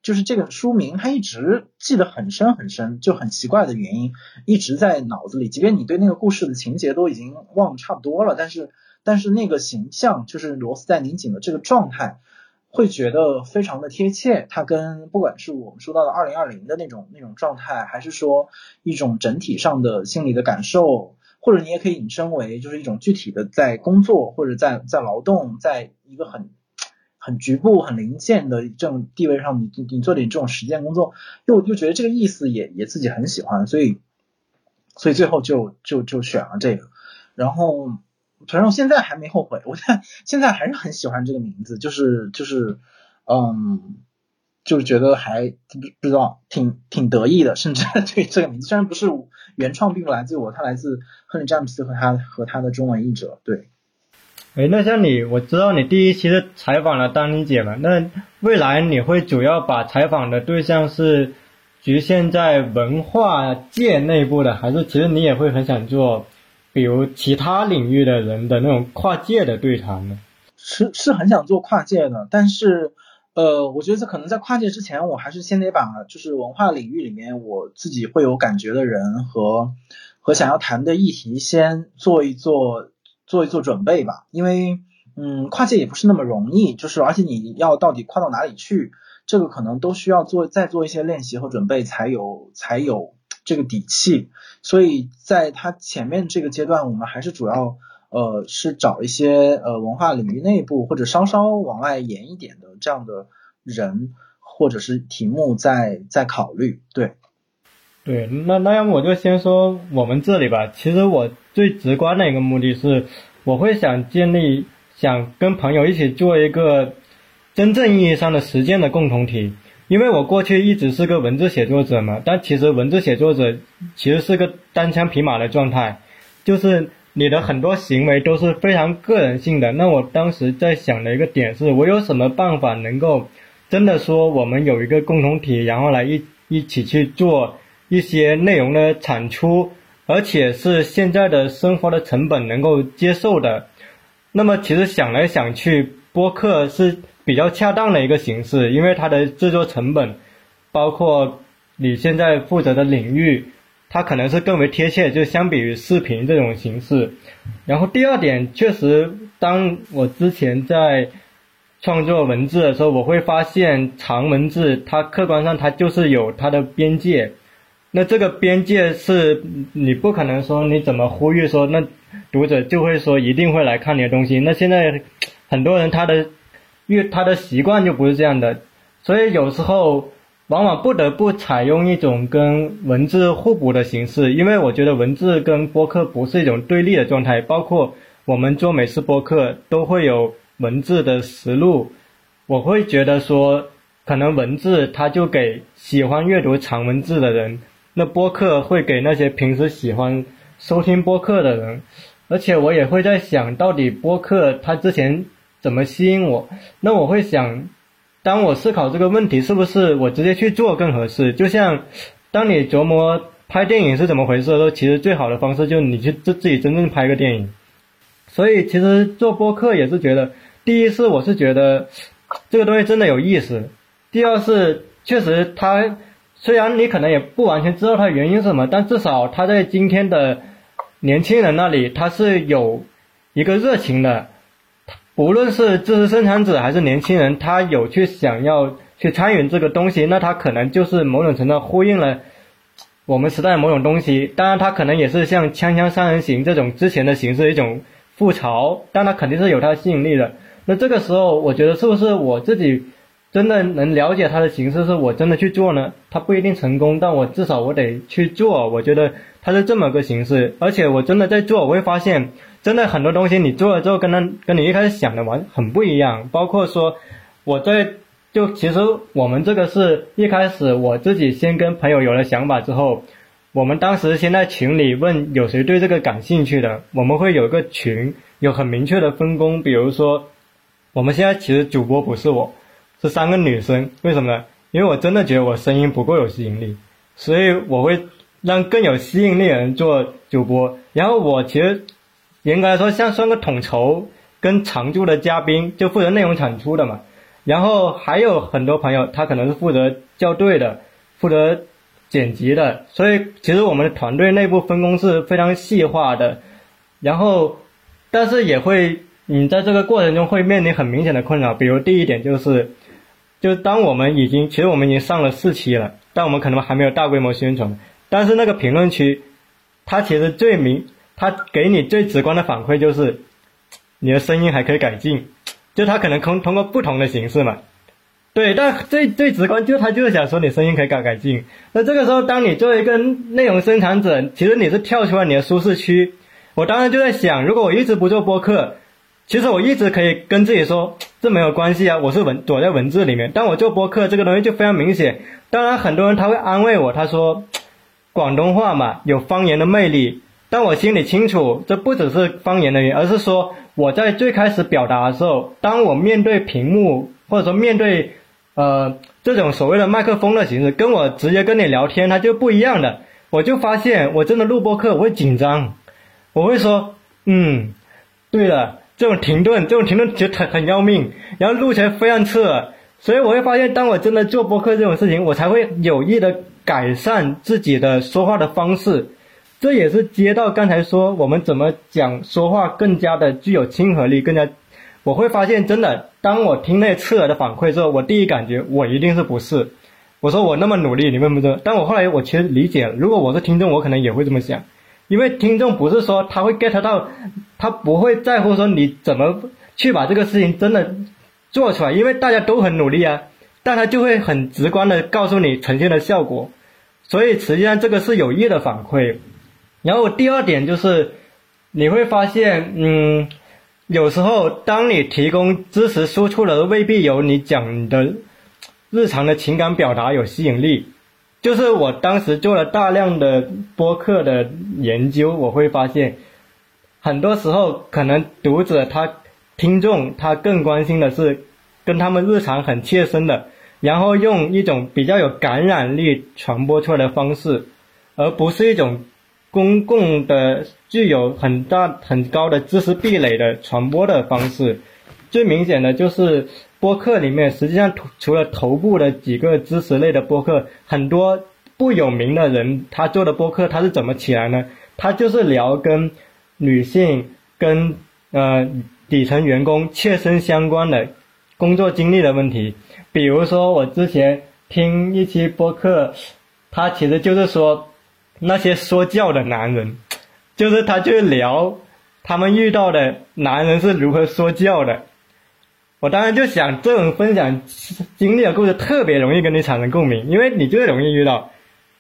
[SPEAKER 1] 就是这个书名他一直记得很深很深，就很奇怪的原因一直在脑子里，即便你对那个故事的情节都已经忘差不多了，但是但是那个形象就是罗斯在宁井的这个状态，会觉得非常的贴切。他跟不管是我们说到的二零二零的那种那种状态，还是说一种整体上的心理的感受。或者你也可以引申为，就是一种具体的在工作或者在在劳动，在一个很很局部、很零件的这种地位上，你你做点这种实践工作，又又觉得这个意思也也自己很喜欢，所以所以最后就就就选了这个。然后反正我现在还没后悔，我现在现在还是很喜欢这个名字，就是就是嗯。就是觉得还不不知道挺挺得意的，甚至 *laughs* 对这个名字虽然不是原创，并不来自我，它来自亨利詹姆斯和他和他的中文译者。对，
[SPEAKER 2] 哎，那像你，我知道你第一期是采访了丹妮姐嘛？那未来你会主要把采访的对象是局限在文化界内部的，还是其实你也会很想做，比如其他领域的人的那种跨界的对谈呢？
[SPEAKER 1] 是是很想做跨界的，但是。呃，我觉得可能在跨界之前，我还是先得把就是文化领域里面我自己会有感觉的人和和想要谈的议题先做一做做一做准备吧。因为嗯，跨界也不是那么容易，就是而且你要到底跨到哪里去，这个可能都需要做再做一些练习和准备才有才有这个底气。所以在他前面这个阶段，我们还是主要。呃，是找一些呃文化领域内部或者稍稍往外延一点的这样的人，或者是题目在在考虑。对，
[SPEAKER 2] 对，那那要么我就先说我们这里吧。其实我最直观的一个目的是，我会想建立，想跟朋友一起做一个真正意义上的实践的共同体。因为我过去一直是个文字写作者嘛，但其实文字写作者其实是个单枪匹马的状态，就是。你的很多行为都是非常个人性的。那我当时在想的一个点是，我有什么办法能够真的说我们有一个共同体，然后来一一起去做一些内容的产出，而且是现在的生活的成本能够接受的。那么其实想来想去，播客是比较恰当的一个形式，因为它的制作成本，包括你现在负责的领域。它可能是更为贴切，就相比于视频这种形式。然后第二点，确实，当我之前在创作文字的时候，我会发现长文字它客观上它就是有它的边界。那这个边界是你不可能说你怎么呼吁说那读者就会说一定会来看你的东西。那现在很多人他的因为他的习惯就不是这样的，所以有时候。往往不得不采用一种跟文字互补的形式，因为我觉得文字跟播客不是一种对立的状态。包括我们做美食播客都会有文字的实录，我会觉得说，可能文字它就给喜欢阅读长文字的人，那播客会给那些平时喜欢收听播客的人，而且我也会在想到底播客它之前怎么吸引我。那我会想，当我思考这个问题，是不是我直接去做更合适？就像当你琢磨拍电影是怎么回事的时候，其实最好的方式就是你去自自己真正拍个电影。所以其实做播客也是觉得，第一是我是觉得这个东西真的有意思，第二是确实它。虽然你可能也不完全知道它原因是什么，但至少它在今天的年轻人那里，它是有一个热情的。无论是知识生产者还是年轻人，他有去想要去参与这个东西，那他可能就是某种程度呼应了我们时代某种东西。当然，它可能也是像《锵锵三人行》这种之前的形式一种复潮，但它肯定是有它的吸引力的。那这个时候，我觉得是不是我自己？真的能了解它的形式，是我真的去做呢？它不一定成功，但我至少我得去做。我觉得它是这么个形式，而且我真的在做，我会发现，真的很多东西你做了之后，跟他跟你一开始想的完很不一样。包括说我在就其实我们这个是一开始我自己先跟朋友有了想法之后，我们当时先在群里问有谁对这个感兴趣的，我们会有一个群，有很明确的分工。比如说，我们现在其实主播不是我。是三个女生，为什么呢？因为我真的觉得我声音不够有吸引力，所以我会让更有吸引力的人做主播。然后我其实严格来说像算个统筹跟常驻的嘉宾，就负责内容产出的嘛。然后还有很多朋友，他可能是负责校对的，负责剪辑的。所以其实我们的团队内部分工是非常细化的。然后，但是也会，你在这个过程中会面临很明显的困扰，比如第一点就是。就当我们已经，其实我们已经上了四期了，但我们可能还没有大规模宣传。但是那个评论区，它其实最明，他给你最直观的反馈就是，你的声音还可以改进。就他可能通通过不同的形式嘛，对，但最最直观就他就是想说你声音可以改改进。那这个时候，当你作为一个内容生产者，其实你是跳出了你的舒适区。我当时就在想，如果我一直不做播客。其实我一直可以跟自己说，这没有关系啊，我是文躲在文字里面。但我做播客这个东西就非常明显。当然，很多人他会安慰我，他说广东话嘛有方言的魅力。但我心里清楚，这不只是方言的原因，而是说我在最开始表达的时候，当我面对屏幕或者说面对呃这种所谓的麦克风的形式，跟我直接跟你聊天，它就不一样的。我就发现，我真的录播客我会紧张，我会说嗯，对了。这种停顿，这种停顿其实很很要命，然后录起来非常刺耳，所以我会发现，当我真的做播客这种事情，我才会有意的改善自己的说话的方式。这也是接到刚才说我们怎么讲说话更加的具有亲和力，更加，我会发现真的，当我听那刺耳的反馈之后，我第一感觉我一定是不是，我说我那么努力，你问不知但我后来我其实理解了，如果我是听众，我可能也会这么想。因为听众不是说他会 get 到，他不会在乎说你怎么去把这个事情真的做出来，因为大家都很努力啊，但他就会很直观的告诉你呈现的效果，所以实际上这个是有益的反馈。然后第二点就是，你会发现，嗯，有时候当你提供知识输出的未必有你讲的日常的情感表达有吸引力。就是我当时做了大量的播客的研究，我会发现，很多时候可能读者他听众他更关心的是跟他们日常很切身的，然后用一种比较有感染力传播出来的方式，而不是一种公共的具有很大很高的知识壁垒的传播的方式。最明显的就是。播客里面，实际上除了头部的几个知识类的播客，很多不有名的人他做的播客，他是怎么起来呢？他就是聊跟女性、跟呃底层员工切身相关的工作经历的问题。比如说，我之前听一期播客，他其实就是说那些说教的男人，就是他就聊他们遇到的男人是如何说教的。我当然就想，这种分享经历的故事特别容易跟你产生共鸣，因为你最容易遇到。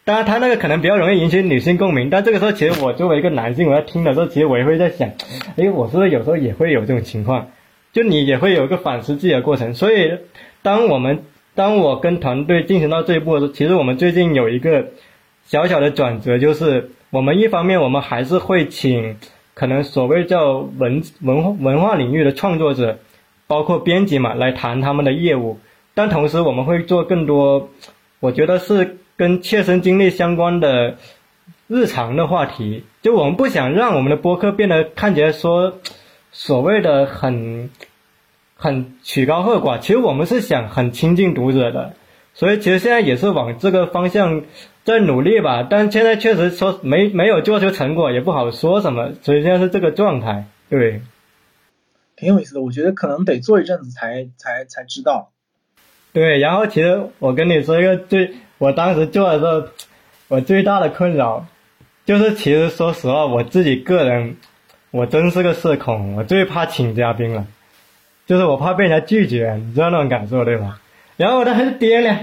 [SPEAKER 2] 当然，他那个可能比较容易引起女性共鸣，但这个时候其实我作为一个男性，我在听的时候，其实我也会在想，哎，我是不是有时候也会有这种情况？就你也会有一个反思自己的过程。所以，当我们当我跟团队进行到这一步的时候，其实我们最近有一个小小的转折，就是。我们一方面我们还是会请可能所谓叫文文文化领域的创作者，包括编辑嘛，来谈他们的业务，但同时我们会做更多，我觉得是跟切身经历相关的日常的话题。就我们不想让我们的播客变得看起来说所谓的很很曲高和寡，其实我们是想很亲近读者的。所以其实现在也是往这个方向在努力吧，但现在确实说没没有做出成果，也不好说什么，所以现在是这个状态，对。
[SPEAKER 1] 挺有意思的，我觉得可能得做一阵子才才才知道。
[SPEAKER 2] 对，然后其实我跟你说一个最，我当时做的时候，我最大的困扰就是，其实说实话，我自己个人，我真是个社恐，我最怕请嘉宾了，就是我怕被人家拒绝，你知道那种感受对吧？然后我当时掂量，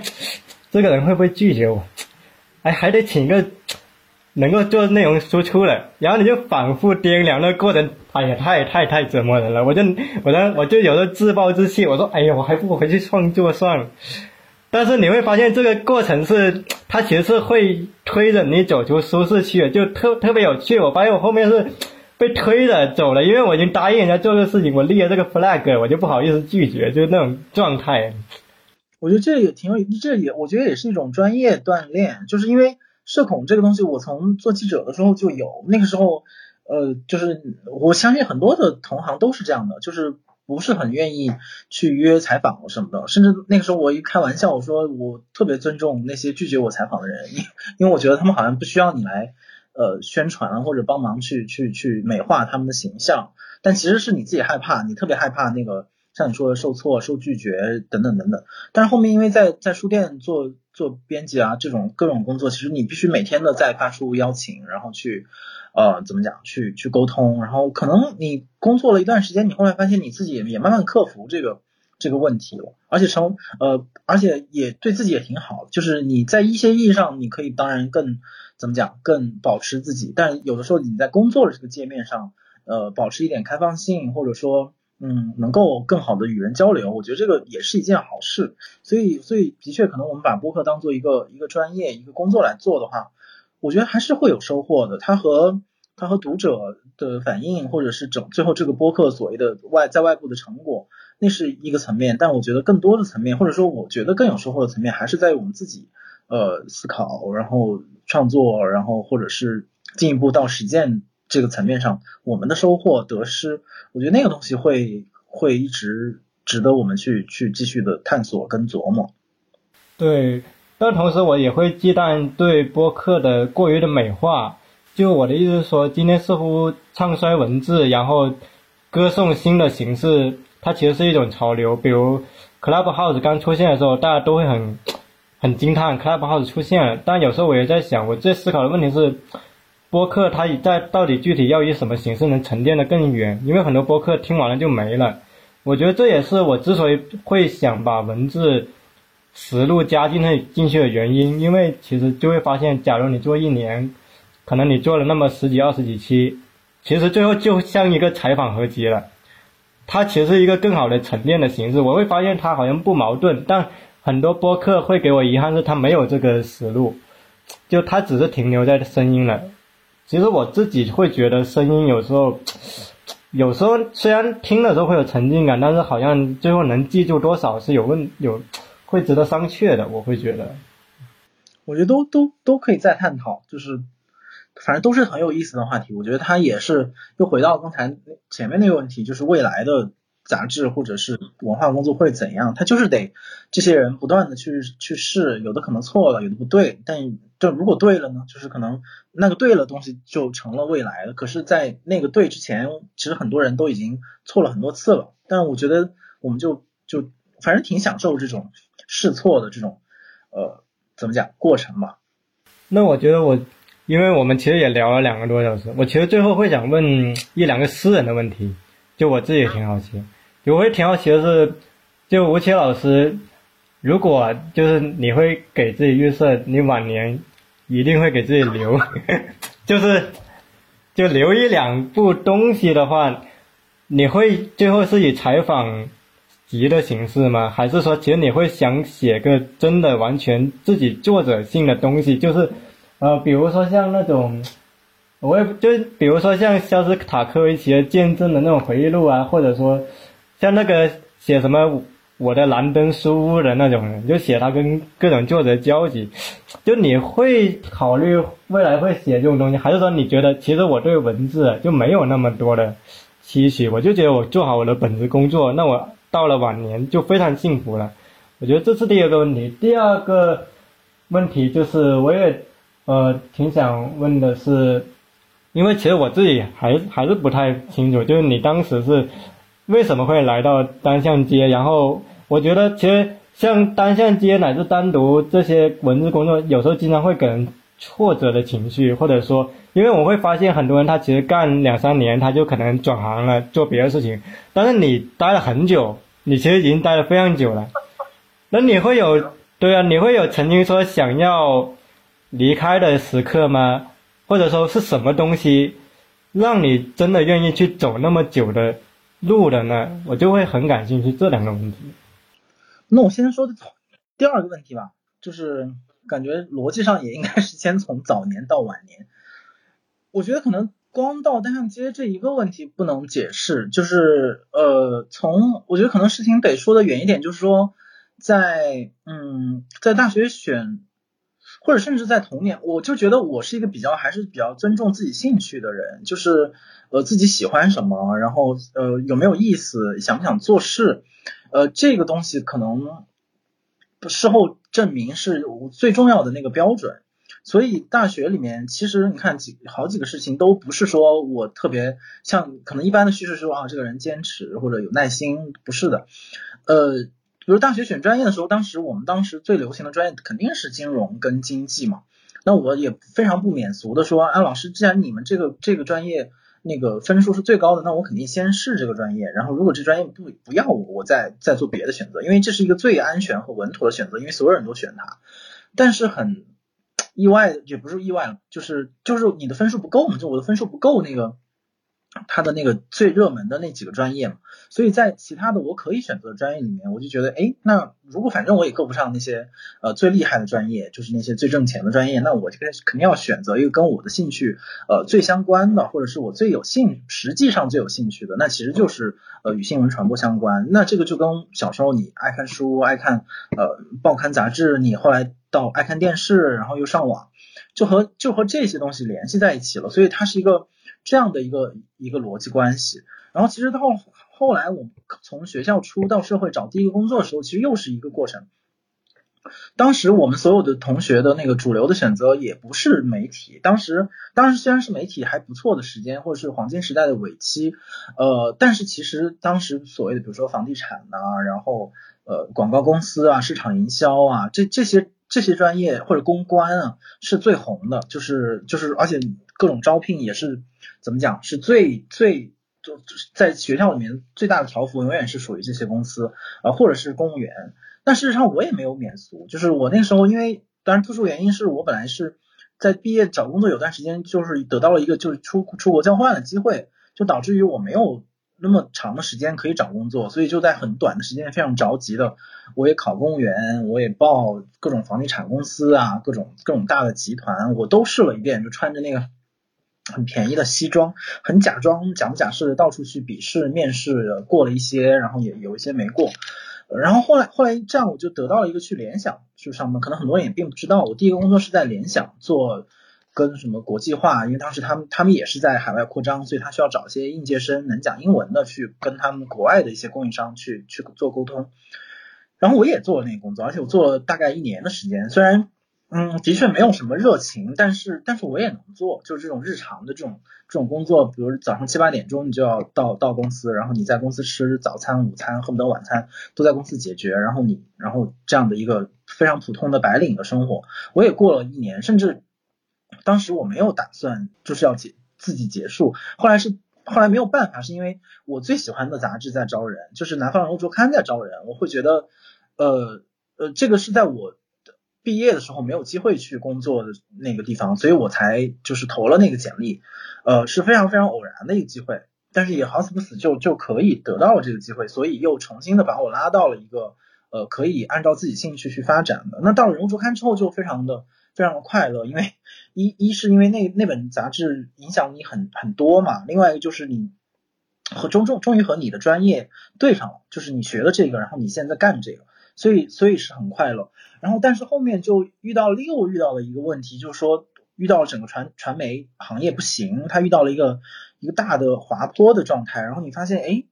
[SPEAKER 2] 这个人会不会拒绝我？哎，还得请个能够做内容输出的。然后你就反复掂量那过程，哎呀，太太太折磨人了。我就我呢，我就有了自暴自弃。我说，哎呀，我还不如回去创作算了。但是你会发现，这个过程是它其实是会推着你走出舒适区的，就特特别有趣。我发现我后面是被推着走了，因为我已经答应人家做这个事情，我立了这个 flag，我就不好意思拒绝，就那种状态。
[SPEAKER 1] 我觉得这也挺有，这也我觉得也是一种专业锻炼，就是因为社恐这个东西，我从做记者的时候就有，那个时候，呃，就是我相信很多的同行都是这样的，就是不是很愿意去约采访什么的，甚至那个时候我一开玩笑，我说我特别尊重那些拒绝我采访的人，因因为我觉得他们好像不需要你来呃宣传或者帮忙去去去美化他们的形象，但其实是你自己害怕，你特别害怕那个。像你说的受挫、受拒绝等等等等，但是后面因为在在书店做做编辑啊这种各种工作，其实你必须每天的在发出邀请，然后去呃怎么讲去去沟通，然后可能你工作了一段时间，你后来发现你自己也慢慢克服这个这个问题了，而且成呃而且也对自己也挺好，就是你在一些意义上你可以当然更怎么讲更保持自己，但有的时候你在工作的这个界面上呃保持一点开放性，或者说。嗯，能够更好的与人交流，我觉得这个也是一件好事。所以，所以的确，可能我们把播客当做一个一个专业、一个工作来做的话，我觉得还是会有收获的。它和它和读者的反应，或者是整最后这个播客所谓的外在外部的成果，那是一个层面。但我觉得更多的层面，或者说我觉得更有收获的层面，还是在于我们自己呃思考，然后创作，然后或者是进一步到实践。这个层面上，我们的收获得失，我觉得那个东西会会一直值得我们去去继续的探索跟琢磨。
[SPEAKER 2] 对，但同时我也会忌惮对播客的过于的美化。就我的意思是说，今天似乎唱衰文字，然后歌颂新的形式，它其实是一种潮流。比如 Clubhouse 刚出现的时候，大家都会很很惊叹 Clubhouse 出现了。但有时候我也在想，我在思考的问题是。播客它在到底具体要以什么形式能沉淀的更远？因为很多播客听完了就没了。我觉得这也是我之所以会想把文字实录加进去进去的原因。因为其实就会发现，假如你做一年，可能你做了那么十几二十几期，其实最后就像一个采访合集了。它其实是一个更好的沉淀的形式。我会发现它好像不矛盾，但很多播客会给我遗憾是它没有这个实录，就它只是停留在声音了。其实我自己会觉得声音有时候，*tsk* 有时候虽然听的时候会有沉浸感，但是好像最后能记住多少是有问有会值得商榷的。我会觉得，
[SPEAKER 1] 我觉得都都都可以再探讨，就是反正都是很有意思的话题。我觉得它也是又回到刚才前面那个问题，就是未来的。杂志或者是文化工作会怎样？他就是得这些人不断的去去试，有的可能错了，有的不对，但就如果对了呢？就是可能那个对了东西就成了未来了。可是，在那个对之前，其实很多人都已经错了很多次了。但我觉得我们就就反正挺享受这种试错的这种呃怎么讲过程吧。
[SPEAKER 2] 那我觉得我，因为我们其实也聊了两个多小时，我其实最后会想问一两个私人的问题。就我自己也挺好奇，我会挺好奇的是，就吴奇老师，如果就是你会给自己预设，你晚年一定会给自己留，*laughs* 就是就留一两部东西的话，你会最后是以采访集的形式吗？还是说其实你会想写个真的完全自己作者性的东西？就是呃，比如说像那种。我也就比如说像肖斯塔科维奇的见证的那种回忆录啊，或者说像那个写什么我的蓝灯书屋的那种人，就写他跟各种作者交集，就你会考虑未来会写这种东西，还是说你觉得其实我对文字就没有那么多的期许，我就觉得我做好我的本职工作，那我到了晚年就非常幸福了。我觉得这是第二个问题，第二个问题就是我也呃挺想问的是。因为其实我自己还还是不太清楚，就是你当时是为什么会来到单向街？然后我觉得其实像单向街乃至单独这些文字工作，有时候经常会给人挫折的情绪，或者说，因为我会发现很多人他其实干两三年他就可能转行了做别的事情，但是你待了很久，你其实已经待了非常久了，那你会有对啊，你会有曾经说想要离开的时刻吗？或者说是什么东西让你真的愿意去走那么久的路的呢？我就会很感兴趣这两个问题。
[SPEAKER 1] 那我先说第二个问题吧，就是感觉逻辑上也应该是先从早年到晚年。我觉得可能光到单向街这一个问题不能解释，就是呃，从我觉得可能事情得说的远一点，就是说在嗯在大学选。或者甚至在童年，我就觉得我是一个比较还是比较尊重自己兴趣的人，就是呃自己喜欢什么，然后呃有没有意思，想不想做事，呃这个东西可能事后证明是最重要的那个标准。所以大学里面其实你看几好几个事情都不是说我特别像可能一般的叙事说啊这个人坚持或者有耐心，不是的，呃。比如大学选专业的时候，当时我们当时最流行的专业肯定是金融跟经济嘛。那我也非常不免俗的说，啊，老师，既然你们这个这个专业那个分数是最高的，那我肯定先试这个专业。然后如果这专业不不要我，我再再做别的选择，因为这是一个最安全和稳妥的选择，因为所有人都选它。但是很意外，也不是意外了，就是就是你的分数不够嘛，就我的分数不够那个。他的那个最热门的那几个专业嘛，所以在其他的我可以选择的专业里面，我就觉得，哎，那如果反正我也够不上那些呃最厉害的专业，就是那些最挣钱的专业，那我这个肯定要选择一个跟我的兴趣呃最相关的，或者是我最有兴，实际上最有兴趣的，那其实就是呃与新闻传播相关。那这个就跟小时候你爱看书、爱看呃报刊杂志，你后来到爱看电视，然后又上网，就和就和这些东西联系在一起了，所以它是一个。这样的一个一个逻辑关系，然后其实到后来，我们从学校出到社会找第一个工作的时候，其实又是一个过程。当时我们所有的同学的那个主流的选择也不是媒体，当时当时虽然是媒体还不错的时间，或者是黄金时代的尾期，呃，但是其实当时所谓的比如说房地产呐，然后呃广告公司啊，市场营销啊，这这些这些专业或者公关啊是最红的，就是就是而且各种招聘也是。怎么讲是最最就是在学校里面最大的条幅永远是属于这些公司啊，或者是公务员。但事实上我也没有免俗，就是我那时候因为当然特殊原因是我本来是在毕业找工作有段时间就是得到了一个就是出出国交换的机会，就导致于我没有那么长的时间可以找工作，所以就在很短的时间非常着急的，我也考公务员，我也报各种房地产公司啊，各种各种大的集团，我都试了一遍，就穿着那个。很便宜的西装，很假装假不假式的到处去笔试面试，过了一些，然后也有一些没过，然后后来后来这样我就得到了一个去联想去上班，可能很多人也并不知道，我第一个工作是在联想做跟什么国际化，因为当时他们他们也是在海外扩张，所以他需要找一些应届生能讲英文的去跟他们国外的一些供应商去去做沟通，然后我也做了那个工作，而且我做了大概一年的时间，虽然。嗯，的确没有什么热情，但是但是我也能做，就是这种日常的这种这种工作，比如早上七八点钟你就要到到公司，然后你在公司吃早餐、午餐，恨不得晚餐都在公司解决，然后你然后这样的一个非常普通的白领的生活，我也过了一年，甚至当时我没有打算就是要结自己结束，后来是后来没有办法，是因为我最喜欢的杂志在招人，就是南方人物周刊在招人，我会觉得呃呃这个是在我。毕业的时候没有机会去工作的那个地方，所以我才就是投了那个简历，呃是非常非常偶然的一个机会，但是也好死不死就就可以得到了这个机会，所以又重新的把我拉到了一个呃可以按照自己兴趣去发展的。那到了人物周刊之后就非常的非常的快乐，因为一一是因为那那本杂志影响你很很多嘛，另外一个就是你和终终终于和你的专业对上了，就是你学了这个，然后你现在干这个，所以所以是很快乐。然后但是后面就遇到又遇到了一个问题，就是说遇到了整个传传媒行业不行，他遇到了一个一个大的滑坡的状态，然后你发现哎，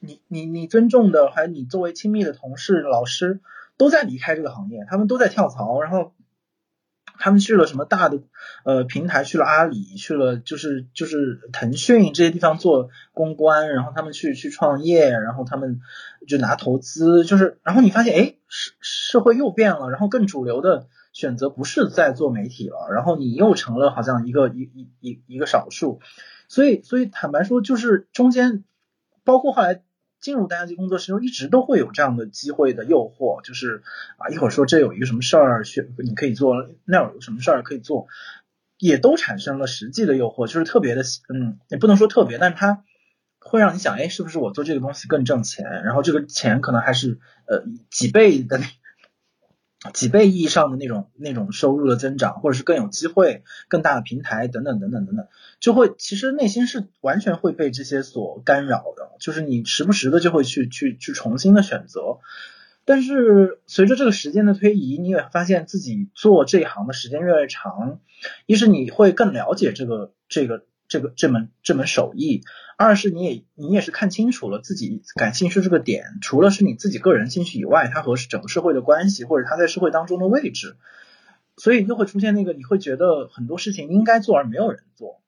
[SPEAKER 1] 你你你尊重的还有你作为亲密的同事老师都在离开这个行业，他们都在跳槽，然后。他们去了什么大的呃平台？去了阿里，去了就是就是腾讯这些地方做公关，然后他们去去创业，然后他们就拿投资，就是然后你发现哎，社社会又变了，然后更主流的选择不是在做媒体了，然后你又成了好像一个一一一一个少数，所以所以坦白说，就是中间包括后来。进入单机工作室中，一直都会有这样的机会的诱惑，就是啊，一会儿说这有一个什么事儿，选你可以做，那有什么事儿可以做，也都产生了实际的诱惑，就是特别的，嗯，也不能说特别，但是它会让你想，哎，是不是我做这个东西更挣钱？然后这个钱可能还是呃几倍的。几倍意义上的那种那种收入的增长，或者是更有机会、更大的平台等等等等等等，就会其实内心是完全会被这些所干扰的，就是你时不时的就会去去去重新的选择，但是随着这个时间的推移，你也发现自己做这一行的时间越来越长，一是你会更了解这个这个。这个这门这门手艺，二是你也你也是看清楚了自己感兴趣这个点，除了是你自己个人兴趣以外，它和整个社会的关系，或者它在社会当中的位置，所以就会出现那个你会觉得很多事情应该做而没有人做，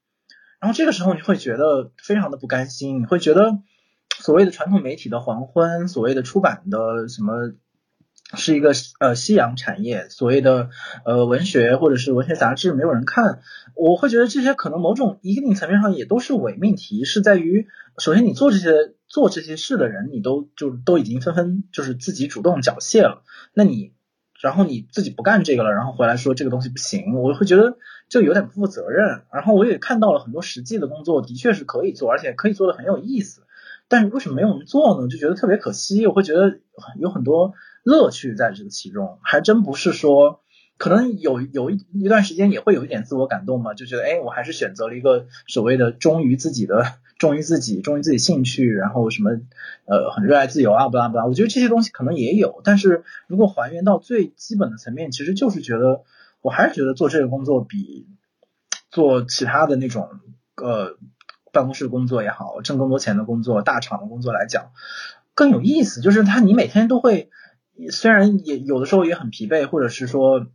[SPEAKER 1] 然后这个时候你会觉得非常的不甘心，你会觉得所谓的传统媒体的黄昏，所谓的出版的什么。是一个呃夕阳产业，所谓的呃文学或者是文学杂志没有人看，我会觉得这些可能某种一定层面上也都是伪命题，是在于首先你做这些做这些事的人，你都就都已经纷纷就是自己主动缴械了，那你然后你自己不干这个了，然后回来说这个东西不行，我会觉得就有点不负责任。然后我也看到了很多实际的工作，的确是可以做，而且可以做的很有意思，但是为什么没有人做呢？就觉得特别可惜，我会觉得有很多。乐趣在这个其中，还真不是说，可能有有一一段时间也会有一点自我感动嘛，就觉得哎，我还是选择了一个所谓的忠于自己的，忠于自己，忠于自己兴趣，然后什么呃很热爱自由啊，不拉不拉，我觉得这些东西可能也有，但是如果还原到最基本的层面，其实就是觉得，我还是觉得做这个工作比做其他的那种呃办公室工作也好，挣更多钱的工作，大厂的工作来讲更有意思，就是他你每天都会。虽然也有的时候也很疲惫，或者是说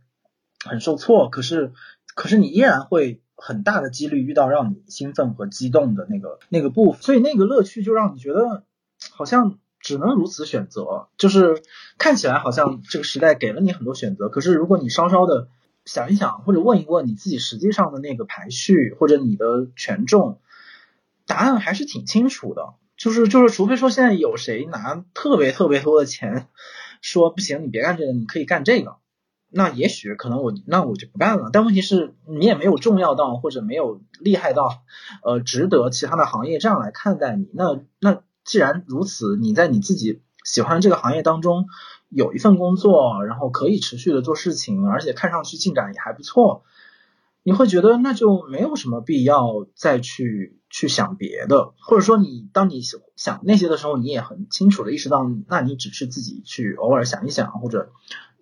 [SPEAKER 1] 很受挫，可是可是你依然会很大的几率遇到让你兴奋和激动的那个那个部分，所以那个乐趣就让你觉得好像只能如此选择，就是看起来好像这个时代给了你很多选择，可是如果你稍稍的想一想，或者问一问你自己实际上的那个排序或者你的权重，答案还是挺清楚的，就是就是除非说现在有谁拿特别特别多的钱。说不行，你别干这个，你可以干这个。那也许可能我那我就不干了。但问题是你也没有重要到或者没有厉害到，呃，值得其他的行业这样来看待你。那那既然如此，你在你自己喜欢这个行业当中有一份工作，然后可以持续的做事情，而且看上去进展也还不错。你会觉得那就没有什么必要再去去想别的，或者说你当你想那些的时候，你也很清楚的意识到，那你只是自己去偶尔想一想，或者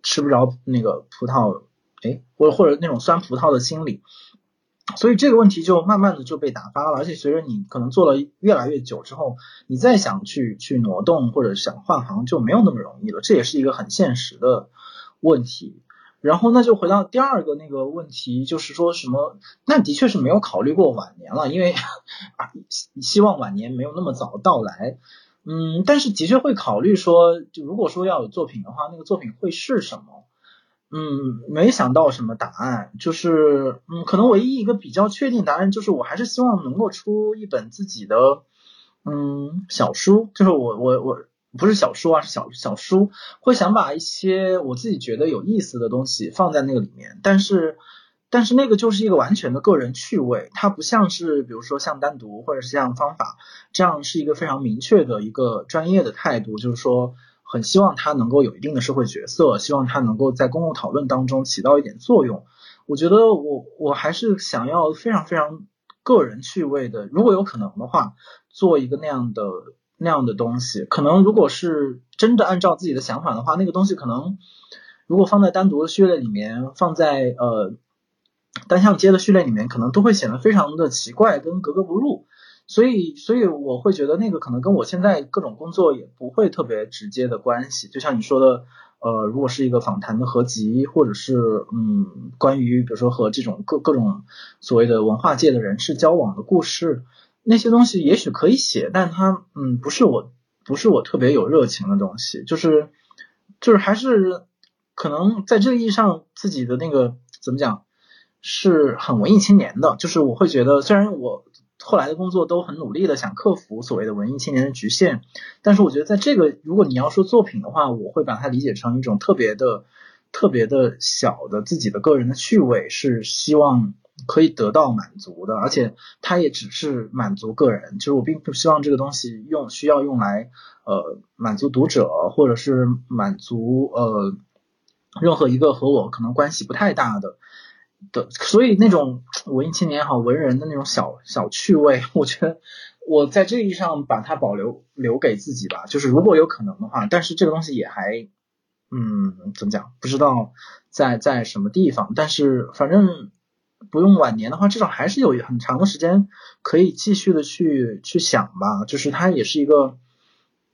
[SPEAKER 1] 吃不着那个葡萄，哎，或者或者那种酸葡萄的心理，所以这个问题就慢慢的就被打发了，而且随着你可能做了越来越久之后，你再想去去挪动或者想换行就没有那么容易了，这也是一个很现实的问题。然后那就回到第二个那个问题，就是说什么？那的确是没有考虑过晚年了，因为啊，希望晚年没有那么早到来。嗯，但是的确会考虑说，就如果说要有作品的话，那个作品会是什么？嗯，没想到什么答案，就是嗯，可能唯一一个比较确定答案就是，我还是希望能够出一本自己的嗯小书，就是我我我。不是小说啊，是小小书，会想把一些我自己觉得有意思的东西放在那个里面，但是但是那个就是一个完全的个人趣味，它不像是比如说像单独或者是像方法这样是一个非常明确的一个专业的态度，就是说很希望它能够有一定的社会角色，希望它能够在公共讨论当中起到一点作用。我觉得我我还是想要非常非常个人趣味的，如果有可能的话，做一个那样的那样的东西。可能如果是真的按照自己的想法的话，那个东西可能如果放在单独的序列里面，放在呃单向街的序列里面，可能都会显得非常的奇怪跟格格不入。所以，所以我会觉得那个可能跟我现在各种工作也不会特别直接的关系。就像你说的，呃，如果是一个访谈的合集，或者是嗯，关于比如说和这种各各种所谓的文化界的人士交往的故事，那些东西也许可以写，但它嗯不是我不是我特别有热情的东西，就是就是还是可能在这个意义上自己的那个怎么讲是很文艺青年的，就是我会觉得虽然我。后来的工作都很努力的想克服所谓的文艺青年的局限，但是我觉得在这个如果你要说作品的话，我会把它理解成一种特别的、特别的小的自己的个人的趣味，是希望可以得到满足的，而且它也只是满足个人，就是我并不希望这个东西用需要用来呃满足读者，或者是满足呃任何一个和我可能关系不太大的。的，所以那种文艺青年也好，文人的那种小小趣味，*laughs* 我觉得我在这个意义上把它保留留给自己吧。就是如果有可能的话，但是这个东西也还，嗯，怎么讲？不知道在在什么地方。但是反正不用晚年的话，至少还是有很长的时间可以继续的去去想吧。就是它也是一个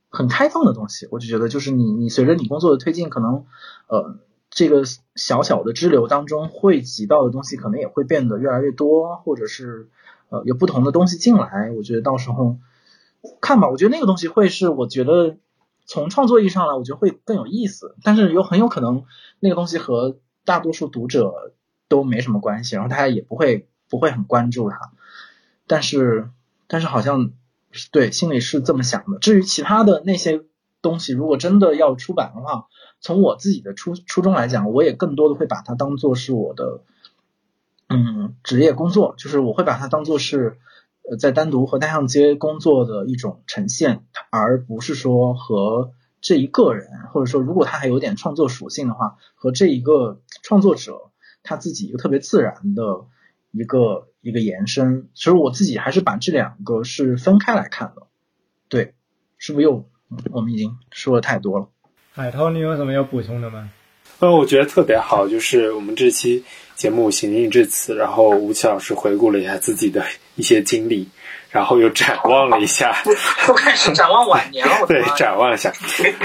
[SPEAKER 1] 很开放的东西。我就觉得，就是你你随着你工作的推进，可能呃。这个小小的支流当中汇集到的东西，可能也会变得越来越多，或者是呃有不同的东西进来。我觉得到时候看吧，我觉得那个东西会是我觉得从创作意义上来，我觉得会更有意思。但是有很有可能那个东西和大多数读者都没什么关系，然后大家也不会不会很关注他。但是但是好像对心里是这么想的。至于其他的那些东西，如果真的要出版的话，从我自己的初初衷来讲，我也更多的会把它当做是我的，嗯，职业工作，就是我会把它当做是呃在单独和单向街工作的一种呈现，而不是说和这一个人，或者说如果他还有点创作属性的话，和这一个创作者他自己一个特别自然的一个一个延伸。其实我自己还是把这两个是分开来看的。对，是不是又我们已经说的太多了？
[SPEAKER 2] 海涛，你有什么要补充的吗？
[SPEAKER 3] 呃，我觉得特别好，就是我们这期节目行进至此，然后吴奇老师回顾了一下自己的一些经历，然后又展望了一下，*laughs*
[SPEAKER 1] 都开始展望晚年了。*laughs*
[SPEAKER 3] 对，展望一下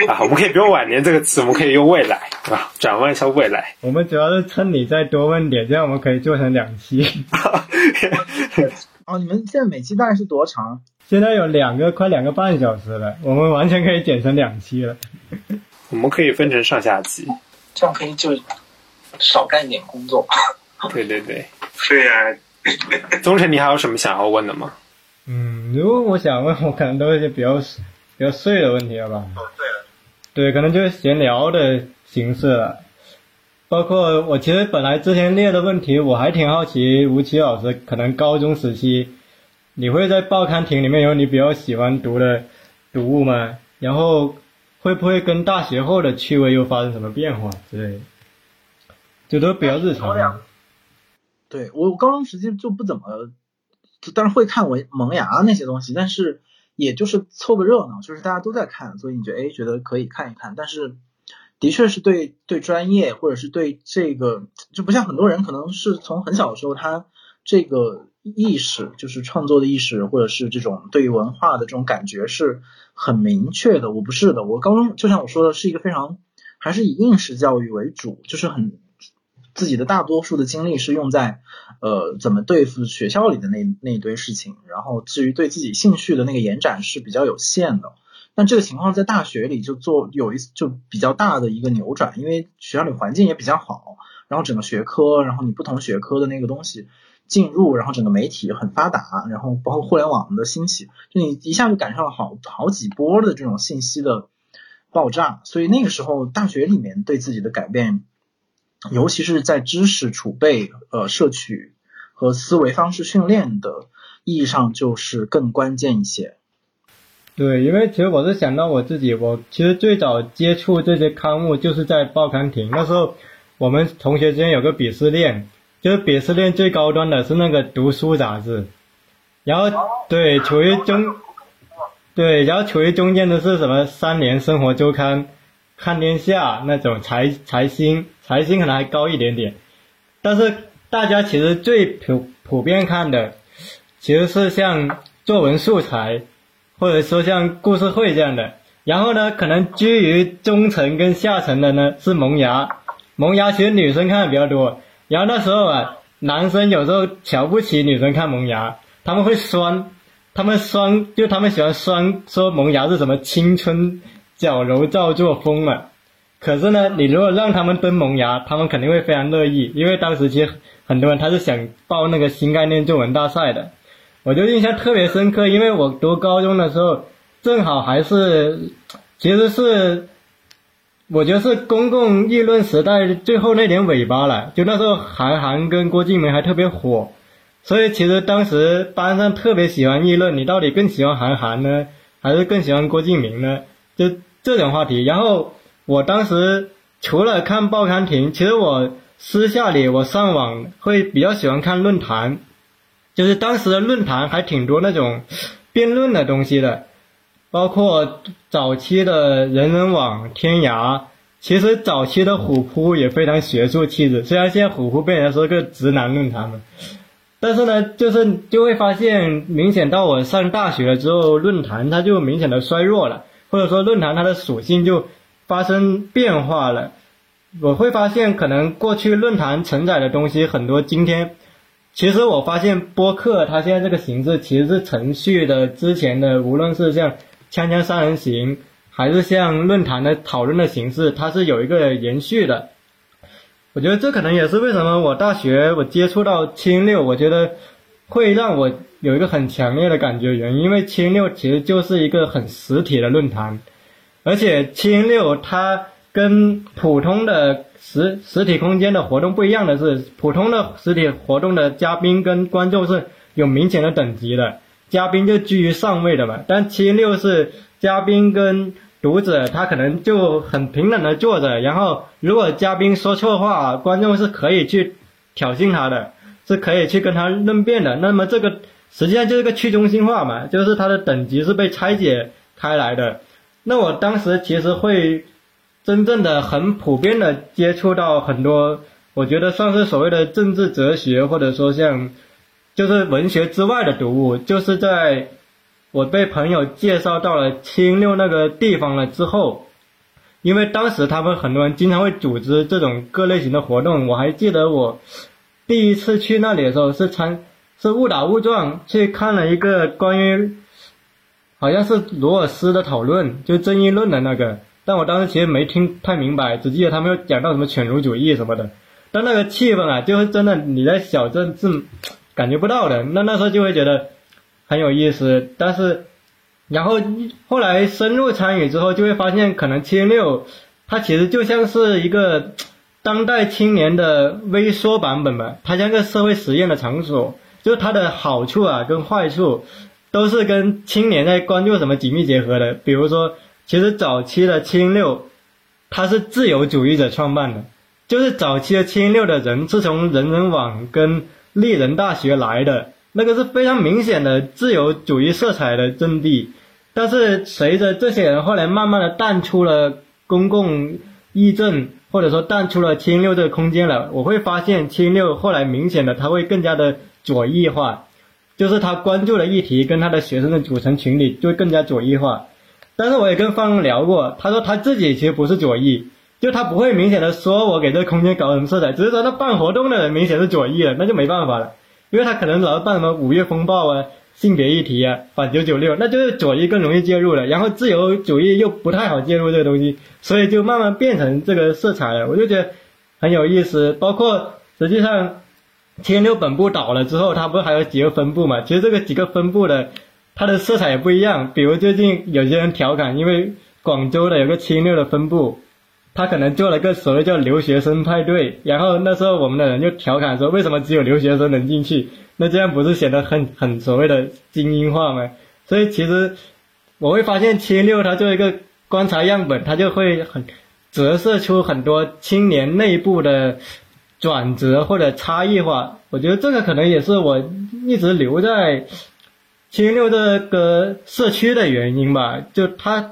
[SPEAKER 3] 啊，我们可以不用晚年这个词，我们可以用未来啊，展望一下未来。
[SPEAKER 2] 我们主要是趁你再多问点，这样我们可以做成两期。*laughs*
[SPEAKER 1] 哦，你们现在每期大概是多长？
[SPEAKER 2] 现在有两个，快两个半小时了，我们完全可以剪成两期了。
[SPEAKER 3] 我们可以分成上下集，
[SPEAKER 1] 这样可以就少干一点工作。
[SPEAKER 3] 对对对，
[SPEAKER 4] 是啊。
[SPEAKER 3] 宗成，你还有什么想要问的吗？
[SPEAKER 2] 嗯，如果我想问，我可能都是些比较比较碎的问题了吧？哦，对了。对，可能就是闲聊的形式了。包括我其实本来之前列的问题，我还挺好奇吴奇老师，可能高中时期你会在报刊亭里面有你比较喜欢读的读物吗？然后。会不会跟大学后的趣味又发生什么变化之类的？这都比较日常。
[SPEAKER 1] 对我高中时期就不怎么，当然会看文萌芽那些东西，但是也就是凑个热闹，就是大家都在看，所以你觉得哎觉得可以看一看。但是的确是对对专业或者是对这个就不像很多人可能是从很小的时候他这个意识就是创作的意识或者是这种对于文化的这种感觉是。很明确的，我不是的。我高中就像我说的，是一个非常还是以应试教育为主，就是很自己的大多数的精力是用在呃怎么对付学校里的那那一堆事情，然后至于对自己兴趣的那个延展是比较有限的。但这个情况在大学里就做有一就比较大的一个扭转，因为学校里环境也比较好，然后整个学科，然后你不同学科的那个东西。进入，然后整个媒体很发达，然后包括互联网的兴起，就你一下就赶上了好好几波的这种信息的爆炸，所以那个时候大学里面对自己的改变，尤其是在知识储备、呃摄取和思维方式训练的意义上，就是更关键一些。
[SPEAKER 2] 对，因为其实我是想到我自己，我其实最早接触这些刊物就是在报刊亭，那时候我们同学之间有个鄙视链，就是鄙视链最高端的是那个读书杂志，然后对处于中，对，然后处于中间的是什么三联生活周刊、看天下那种财财新，财新可能还高一点点，但是大家其实最普普遍看的，其实是像作文素材。或者说像故事会这样的，然后呢，可能居于中层跟下层的呢是萌芽，萌芽其实女生看的比较多，然后那时候啊，男生有时候瞧不起女生看萌芽，他们会酸，他们酸就他们喜欢酸说萌芽是什么青春矫揉造作风嘛，可是呢，你如果让他们蹲萌芽，他们肯定会非常乐意，因为当时其实很多人他是想报那个新概念作文大赛的。我就印象特别深刻，因为我读高中的时候，正好还是，其实是，我觉得是公共议论时代最后那点尾巴了。就那时候，韩寒跟郭敬明还特别火，所以其实当时班上特别喜欢议论，你到底更喜欢韩寒呢，还是更喜欢郭敬明呢？就这种话题。然后我当时除了看报刊亭，其实我私下里我上网会比较喜欢看论坛。就是当时的论坛还挺多那种辩论的东西的，包括早期的人人网、天涯。其实早期的虎扑也非常学术气质，虽然现在虎扑被人说个直男论坛嘛，但是呢，就是就会发现，明显到我上大学之后，论坛它就明显的衰弱了，或者说论坛它的属性就发生变化了。我会发现，可能过去论坛承载的东西很多，今天。其实我发现播客它现在这个形式其实是程序的之前的，无论是像《锵锵三人行》，还是像论坛的讨论的形式，它是有一个延续的。我觉得这可能也是为什么我大学我接触到七六，我觉得会让我有一个很强烈的感觉原因，因为七六其实就是一个很实体的论坛，而且七六它跟普通的。实实体空间的活动不一样的是，普通的实体活动的嘉宾跟观众是有明显的等级的，嘉宾就居于上位的嘛。但七六是嘉宾跟读者他可能就很平等的坐着，然后如果嘉宾说错话，观众是可以去挑衅他的，是可以去跟他论辩的。那么这个实际上就是个去中心化嘛，就是它的等级是被拆解开来的。那我当时其实会。真正的很普遍的接触到很多，我觉得算是所谓的政治哲学，或者说像，就是文学之外的读物，就是在我被朋友介绍到了青六那个地方了之后，因为当时他们很多人经常会组织这种各类型的活动，我还记得我第一次去那里的时候是参是误打误撞去看了一个关于，好像是罗尔斯的讨论，就正义论的那个。但我当时其实没听太明白，只记得他们有讲到什么犬儒主义什么的。但那个气氛啊，就是真的你在小镇是感觉不到的。那那时候就会觉得很有意思。但是，然后后来深入参与之后，就会发现可能七零六它其实就像是一个当代青年的微缩版本吧。它像个社会实验的场所，就是它的好处啊跟坏处都是跟青年在关注什么紧密结合的。比如说。其实早期的七零六，它是自由主义者创办的，就是早期的七零六的人是从人人网跟丽人大学来的，那个是非常明显的自由主义色彩的阵地。但是随着这些人后来慢慢的淡出了公共议政，或者说淡出了七零六这个空间了，我会发现七零六后来明显的他会更加的左翼化，就是他关注的议题跟他的学生的组成群体就会更加左翼化。但是我也跟方聊过，他说他自己其实不是左翼，就他不会明显的说我给这个空间搞什么色彩，只是说他办活动的人明显是左翼了，那就没办法了，因为他可能老是办什么五月风暴啊、性别议题啊、反九九六，那就是左翼更容易介入了，然后自由主义又不太好介入这个东西，所以就慢慢变成这个色彩了。我就觉得很有意思，包括实际上千六本部倒了之后，它不是还有几个分部嘛？其实这个几个分部的。它的色彩也不一样，比如最近有些人调侃，因为广州的有个七六的分部，他可能做了个所谓叫留学生派对，然后那时候我们的人就调侃说，为什么只有留学生能进去？那这样不是显得很很所谓的精英化吗？所以其实我会发现七六它作为一个观察样本，它就会很折射出很多青年内部的转折或者差异化。我觉得这个可能也是我一直留在七六这个社区的原因吧。就它，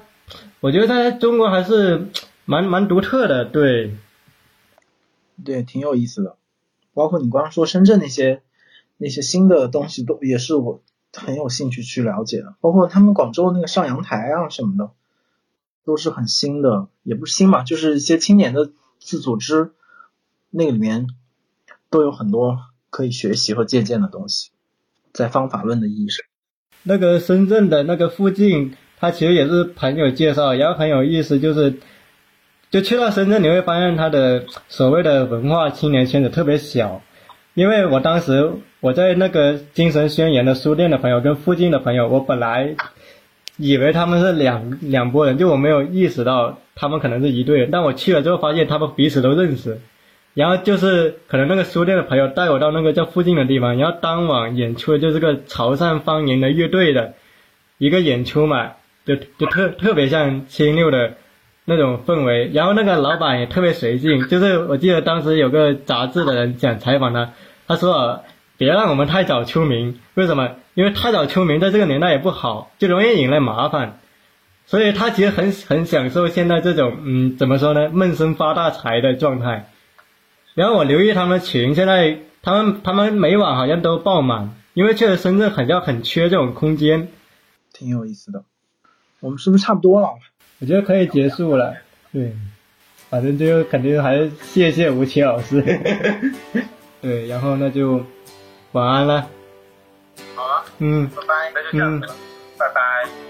[SPEAKER 2] 我觉得在中国还是蛮蛮独特的，对。
[SPEAKER 1] 对，挺有意思的。包括你刚刚说深圳那些那些新的东西，都也是我很有兴趣去了解的。包括他们广州那个上阳台啊什么的，都是很新的，也不是新嘛，就是一些青年的自组织，那个里面都有很多可以学习和借鉴的东西，在方法论的意义上。
[SPEAKER 2] 那个深圳的那个附近，它其实也是朋友介绍，然后很有意思，就是。就去到深圳，你会发现它的所谓的文化青年圈子特别小，因为我当时我在那个精神宣言的书店的朋友跟附近的朋友，我本来以为他们是两 *laughs* 两拨人，就我没有意识到他们可能是一队人，但我去了之后发现他们彼此都认识，然后就是可能那个书店的朋友带我到那个叫附近的地方，然后当晚演出的就是个潮汕方言的乐队的一个演出嘛，就就特特别像七六的。那种氛围，然后那个老板也特别随性，*laughs* 就是我记得当时有个杂志的人想采访他，他说别让我们太早出名，为什么？因为太早出名在这个年代也不好，就容易引来麻烦，所以他其实很很享受现在这种嗯怎么说呢，闷声发大财的状态。然后我留意他们群，现在他们他们每晚好像都爆满，因为确实深圳很像很缺这种空间，
[SPEAKER 1] 挺有意思的。我们是不是差不多了？
[SPEAKER 2] 我觉得可以结束了，对，反正最后肯定还是谢谢吴奇老师，*laughs* 对，然后那就晚安了。
[SPEAKER 1] 好啊，嗯，拜拜，那就这样子。了，拜拜。